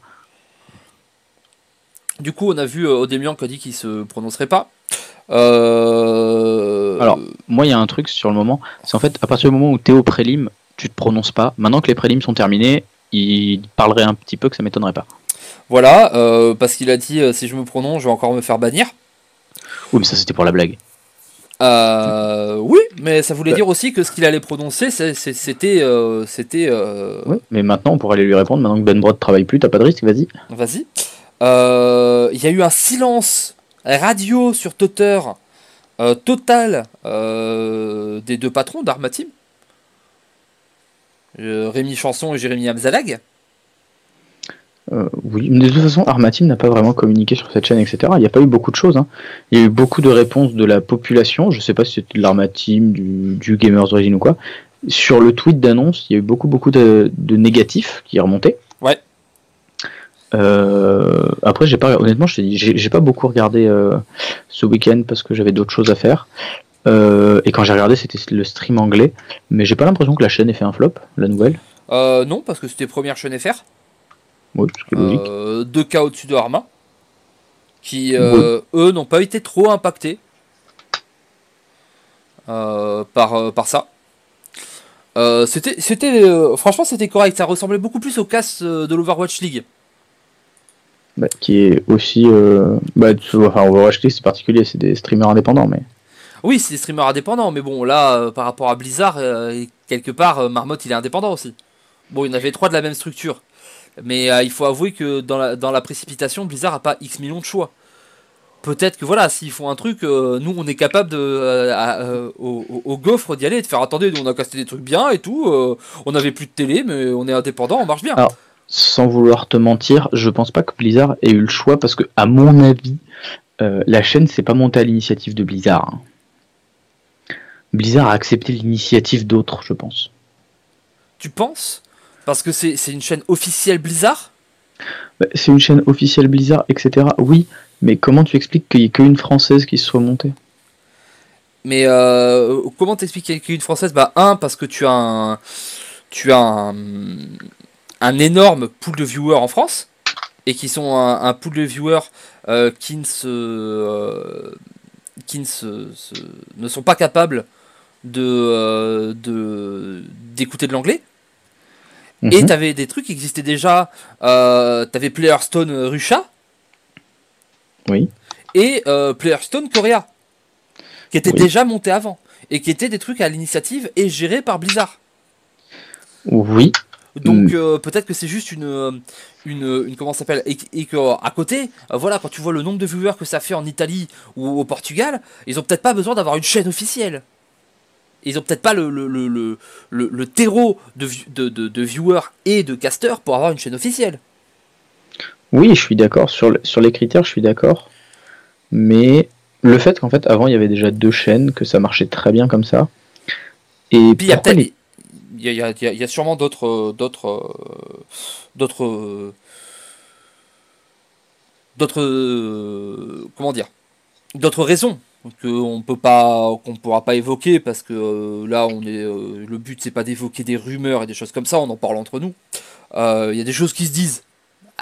Du coup, on a vu euh, Odemian qui a dit qu'il se prononcerait pas. Euh, Alors, moi, il y a un truc sur le moment. C'est en fait, à partir du moment où tu es au prélim, tu te prononces pas. Maintenant que les prélims sont terminés, il parlerait un petit peu que ça m'étonnerait pas. Voilà, euh, parce qu'il a dit si je me prononce, je vais encore me faire bannir. Oui, mais ça c'était pour la blague. Euh, oui, mais ça voulait dire aussi que ce qu'il allait prononcer, c'était. Euh, c'était. Euh, mais maintenant, on pourrait aller lui répondre. Maintenant que Ben Brod travaille plus, t'as pas de risque, vas-y. Vas-y. Il y a eu un silence radio sur Twitter total des deux patrons d'Arma Team, Rémi Chanson et Jérémy Amzalag. Euh, oui, mais de toute façon, Armatim n'a pas vraiment communiqué sur cette chaîne, etc. Il n'y a pas eu beaucoup de choses. Hein. Il y a eu beaucoup de réponses de la population. Je ne sais pas si c'était de l'Armatim, du, du Gamers Origin ou quoi. Sur le tweet d'annonce, il y a eu beaucoup, beaucoup de, négatifs qui remontaient. Ouais. Euh, après, j'ai pas, honnêtement, je j'ai pas beaucoup regardé euh, ce week-end parce que j'avais d'autres choses à faire. et quand j'ai regardé, c'était le stream anglais. Mais j'ai pas l'impression que la chaîne ait fait un flop, la nouvelle. non, parce que c'était première chaîne FR. Euh, deux cas au-dessus de Arma, qui euh, eux n'ont pas été trop impactés euh, par, par ça. c'était, c'était, franchement, c'était correct. Ça ressemblait beaucoup plus au casse de l'Overwatch League. Bah, qui est aussi. Bah, enfin, Overwatch League, c'est particulier, c'est des streamers indépendants, mais. Oui, c'est des streamers indépendants, mais bon, là, par rapport à Blizzard, quelque part, Marmot, il est indépendant aussi. Bon, il y en avait trois de la même structure. Mais euh, il faut avouer que dans la, dans la précipitation, Blizzard n'a pas X millions de choix. Peut-être que voilà, s'ils font un truc, euh, nous on est capable de, euh, au, au, gaufre d'y aller et de faire attendez, nous on a casté des trucs bien et tout. on n'avait plus de télé, mais on est indépendant, on marche bien. Alors, sans vouloir te mentir, je pense pas que Blizzard ait eu le choix parce que, à mon avis, la chaîne s'est pas montée à l'initiative de Blizzard. Hein. Blizzard a accepté l'initiative d'autres, je pense. Tu penses? Parce que c'est une chaîne officielle Blizzard? Bah, C'est une chaîne officielle Blizzard, etc. Oui, mais comment tu expliques qu'il n'y ait qu'une française qui se soit montée? Mais euh, comment t'expliques qu'il n'y ait qu'une française? Bah, un, parce que tu as un, tu as un, énorme pool de viewers en France, et qui sont un, pool de viewers euh, qui, ne, se, euh, qui ne, se, ne sont pas capables de d'écouter de l'anglais et mhm. t'avais des trucs qui existaient déjà. Euh, t'avais Playerstone Rusha. Oui. Et euh, Playerstone Korea. Qui étaient déjà montés avant. Et qui étaient des trucs à l'initiative et gérés par Blizzard. Oui. Donc mm. euh, peut-être que c'est juste une, une, comment s'appelle et, et qu'à côté, voilà, quand tu vois le nombre de viewers que ça fait en Italie ou au Portugal, ils ont peut-être pas besoin d'avoir une chaîne officielle ils ont peut-être pas le, le, le, le, terreau de, de, de, viewers et de casters pour avoir une chaîne officielle. Oui, je suis d'accord. Sur, sur les critères, je suis d'accord. Mais le fait qu'en fait, avant, il y avait déjà deux chaînes, que ça marchait très bien comme ça. Et puis il y a peut-être. Il y, a, y, a, sûrement d'autres. d'autres. d'autres. d'autres. comment dire D'autres raisons qu'on peut pas qu'on pourra pas évoquer parce que euh, là on est euh, le but c'est pas d'évoquer des rumeurs et des choses comme ça on en parle entre nous. Euh, il y a des choses qui se disent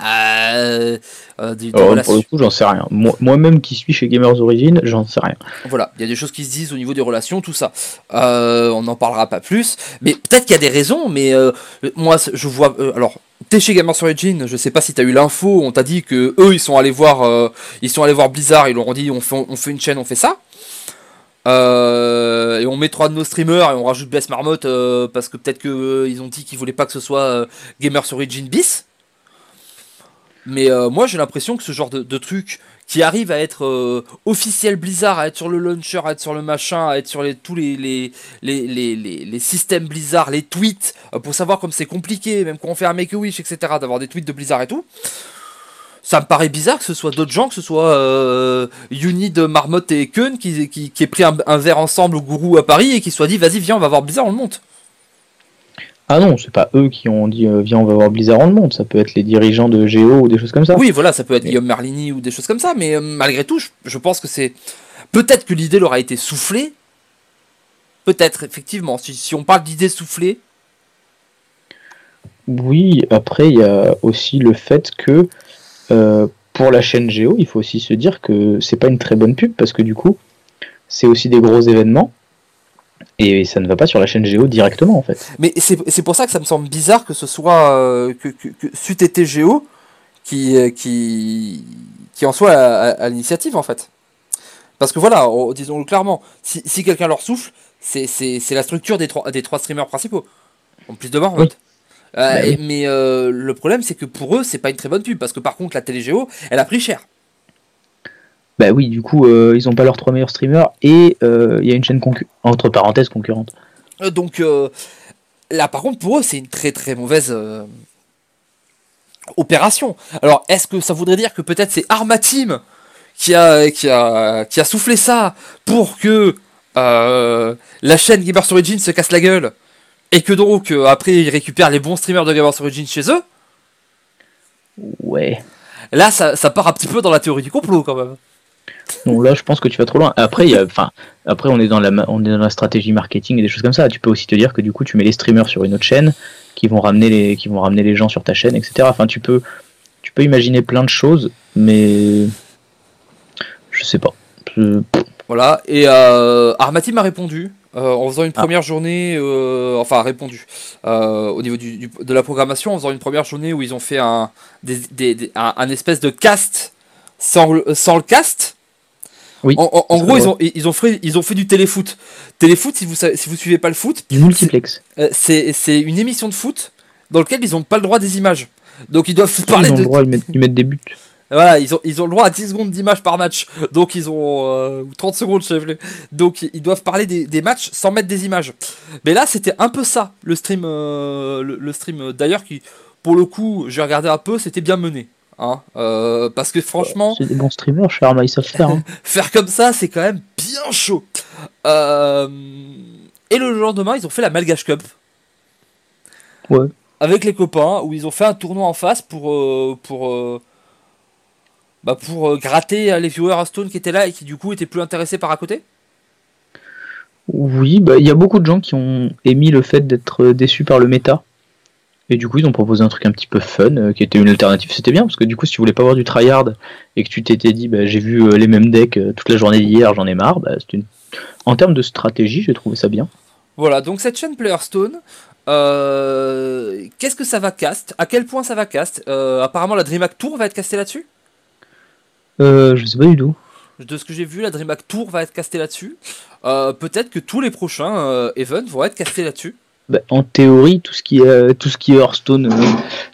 euh, euh, des, des Alors, relations. pour le coup, j'en sais rien. Moi- Moi-même qui suis chez Gamers Origin, j'en sais rien. Voilà, il y a des choses qui se disent au niveau des relations, tout ça. Euh, on n'en parlera pas plus, mais peut-être qu'il y a des raisons, mais euh, moi je vois. euh, alors, t'es chez Gamers Origin, je sais pas si t'as eu l'info, on t'a dit que eux ils sont allés voir, euh, ils sont allés voir Blizzard, ils leur ont dit on fait, on fait une chaîne, on fait ça. Euh, et on met trois de nos streamers et on rajoute Bess Marmotte euh, parce que peut-être qu'ils ont dit qu'ils voulaient pas que ce soit euh, Gamers Origin bis. Mais euh, moi j'ai l'impression que ce genre de, de truc qui arrive à être euh, officiel Blizzard, à être sur le launcher, à être sur le machin, à être sur les, tous les, systèmes Blizzard, les tweets, euh, pour savoir comme c'est compliqué, même quand on fait un Make-A-Wish, etc., d'avoir des tweets de Blizzard et tout. Ça me paraît bizarre que ce soit d'autres gens, que ce soit euh, Unid, Marmotte et Keun qui, qui, aient pris un, verre ensemble au gourou à Paris et qui soient dit vas-y viens on va voir Blizzard on le monte. Ah non, c'est pas eux qui ont dit euh, viens on va voir Blizzard en le monde, ça peut être les dirigeants de Géo ou des choses comme ça. Oui voilà ça peut être Mais- Guillaume Marlini ou des choses comme ça mais euh, malgré tout je, je pense que c'est peut-être que l'idée leur a été soufflée. Peut-être effectivement si, si on parle d'idée soufflée Oui, après il y a aussi le fait que euh, pour la chaîne Géo, il faut aussi se dire que c'est pas une très bonne pub parce que du coup, c'est aussi des gros événements et ça ne va pas sur la chaîne Géo directement en fait. Mais c'est pour ça que ça me semble bizarre que ce soit euh, que, que, que c'eût été Géo qui, euh, qui, qui en soit à, à- à l'initiative en fait. Parce que voilà, oh, disons-le clairement, si, si quelqu'un leur souffle, c'est la structure des trois, des trois streamers principaux. En plus de moi, en Oui. fait. Euh, Bah et-. Mais euh, le problème, c'est que pour eux, c'est pas une très bonne pub. Parce que par contre, la télé Géo, elle a pris cher. Bah oui, du coup, euh, ils ont pas leurs trois meilleurs streamers et euh, il y a une chaîne entre parenthèses concurrente. Euh, Donc euh, là, par contre, pour eux, c'est une très très mauvaise euh, opération. Alors, est-ce que ça voudrait dire que peut-être c'est Arma Team qui a, qui a, qui a soufflé ça pour que euh, la chaîne Gamers Origin se casse la gueule et que donc euh, après ils récupèrent les bons streamers de Gamers Origin chez eux? Ouais. Là, ça, ça part un petit peu dans la théorie du complot quand même. Non, là, je pense que tu vas trop loin. Après, il y a, enfin, après, on est dans la, on est dans la stratégie marketing et des choses comme ça. Tu peux aussi te dire que du coup, tu mets les streamers sur une autre chaîne, qui vont ramener les, qui vont ramener les gens sur ta chaîne, etc. Enfin, tu peux, tu peux imaginer plein de choses, mais je sais pas. Je- Voilà, et euh, Armati m'a répondu euh, en faisant une première journée, euh, enfin répondu euh, au niveau du, du- de la programmation, en faisant une première journée où ils ont fait un, des, des- des- un, un espèce de cast sans, le- sans le cast. Oui, En, en- en c'est gros, ils ont, ils, ont fait, ils ont fait du téléfoot. Téléfoot, si vous, si vous suivez pas le foot, Du multiplex. euh, c'est une émission de foot dans laquelle ils n'ont pas le droit des images. Donc ils doivent Ils parler ont de, le droit, ils ils mettent des buts. voilà, ils ont, ils ont le droit à 10 secondes d'image par match. Donc ils ont. euh, ou 30 secondes, je sais. Donc ils doivent parler des, des matchs sans mettre des images. Mais là, c'était un peu ça, le stream. euh, le, le stream euh, d'ailleurs, qui, pour le coup, j'ai regardé un peu, c'était bien mené. Hein, euh, parce que franchement, C'est des bons streamers, Arma, savent faire. hein. [laughs] faire comme ça, c'est quand même bien chaud. Euh, et le lendemain, ils ont fait la Malgache Cup. Ouais. Avec les copains, où ils ont fait un tournoi en face pour. euh, pour bah pour gratter les viewers à Stone qui étaient là et qui du coup étaient plus intéressés par à côté. Oui, bah, il y a beaucoup de gens qui ont émis le fait d'être déçus par le méta. Et du coup, ils ont proposé un truc un petit peu fun, euh, qui était une alternative. C'était bien, parce que du coup, si tu voulais pas voir du tryhard et que tu t'étais dit, bah, j'ai vu euh, les mêmes decks euh, toute la journée d'hier, j'en ai marre, bah, une... en termes de stratégie, j'ai trouvé ça bien. Voilà, donc cette chaîne Playerstone, qu'est-ce que ça va cast? À quel point ça va cast? Euh, Apparemment, la DreamHack Tour va être castée là-dessus? Euh, je sais pas du tout. De ce que j'ai vu, la DreamHack Tour va être castée là-dessus. Peut-être que tous les prochains events vont être castés là-dessus. Bah, en théorie, tout ce qui est, euh, tout ce qui est Hearthstone, euh,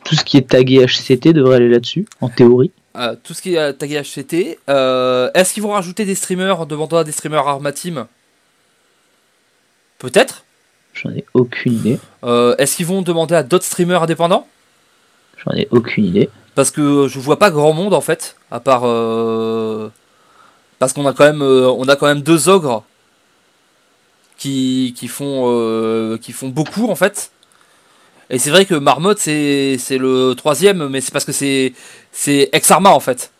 tout ce qui est tagué HCT devrait aller là-dessus, en théorie. Euh, tout ce qui est tagué HCT. Euh, Est-ce qu'ils vont rajouter des streamers, demandant à des streamers Arma Team? Peut-être? J'en ai aucune idée. Euh, Est-ce qu'ils vont demander à d'autres streamers indépendants? J'en ai aucune idée. Parce que je vois pas grand monde en fait, à part euh, parce qu'on a quand même on a quand même deux ogres qui, qui font euh, qui font beaucoup en fait. Et c'est vrai que Marmotte c'est c'est le troisième, mais c'est parce que c'est c'est ex Arma en fait.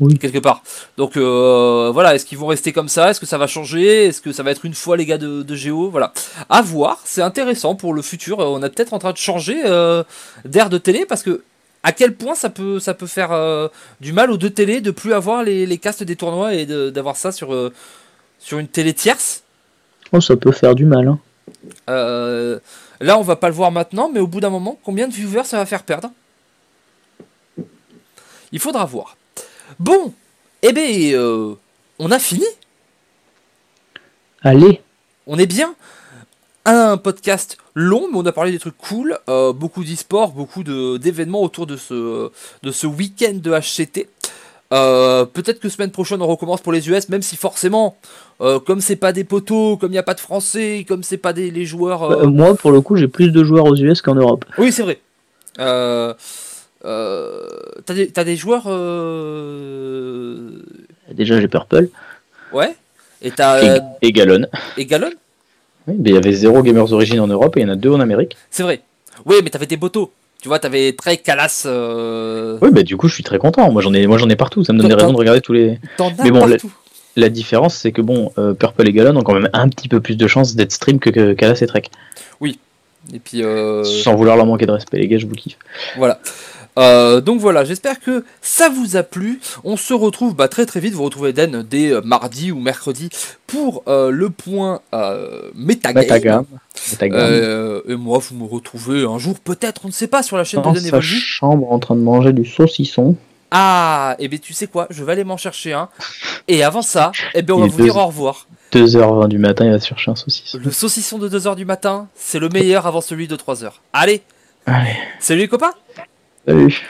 Oui. Quelque part. Donc euh, voilà, est-ce qu'ils vont rester comme ça? Est-ce que ça va changer? Est-ce que ça va être une fois les gars de, de Géo? Voilà. À voir, c'est intéressant pour le futur. On est peut-être en train de changer euh, d'air de télé parce que à quel point ça peut, ça peut faire euh, du mal aux deux télés de plus avoir les, les castes des tournois et de- d'avoir ça sur, euh, sur une télé tierce? Oh, ça peut faire du mal. hein. Euh, Là, on va pas le voir maintenant, mais au bout d'un moment, combien de viewers ça va faire perdre? Il faudra voir. Bon, eh bien, euh, on a fini? Allez, On est bien? Un podcast long, mais on a parlé des trucs cool. euh, beaucoup d'e-sport, beaucoup d'événements autour de ce, de ce week-end de HCT. Euh, Peut-être que semaine prochaine on recommence pour les US, même si forcément, euh, comme c'est pas des poteaux, comme il n'y a pas de français, comme c'est pas des les joueurs. euh, moi pour le coup j'ai plus de joueurs aux US qu'en Europe. Oui, c'est vrai. T'as des, des joueurs. Déjà j'ai Purple. Ouais. Et t'as. Et, et Gallon. et Gallon? Oui, mais il y avait zéro Gamers Origin en Europe et il y en a deux en Amérique. C'est vrai. Oui, mais t'avais tes poteaux. Tu vois, t'avais très Calas. Euh... Oui, bah du coup, je suis très content. Moi, j'en ai, moi, j'en ai partout. Ça me donne des raisons de regarder tous les. Mais bon. La différence, c'est que bon, euh, Purple et Gallon ont quand même un petit peu plus de chances d'être stream que, que Kalas et Trek. Et puis. euh, Sans vouloir leur manquer de respect, les gars, je vous kiffe. Voilà. Euh, donc voilà, j'espère que ça vous a plu. On se retrouve bah, très très vite. Vous retrouvez Den dès euh, mardi ou mercredi pour euh, le point Metagame. Metagame. Metagame. Et moi, vous me retrouvez un jour, peut-être, on ne sait pas, sur la chaîne Dans de Den sa chambre en train de manger du saucisson. Ah, et bien tu sais quoi, je vais aller m'en chercher un. Et avant ça, eh ben on Il va vous dire au revoir. 2h20 du matin, il va se chercher un saucisson. Le saucisson de 2h du matin, c'est le meilleur avant celui de 3h. Allez, Allez, salut les copains Salut.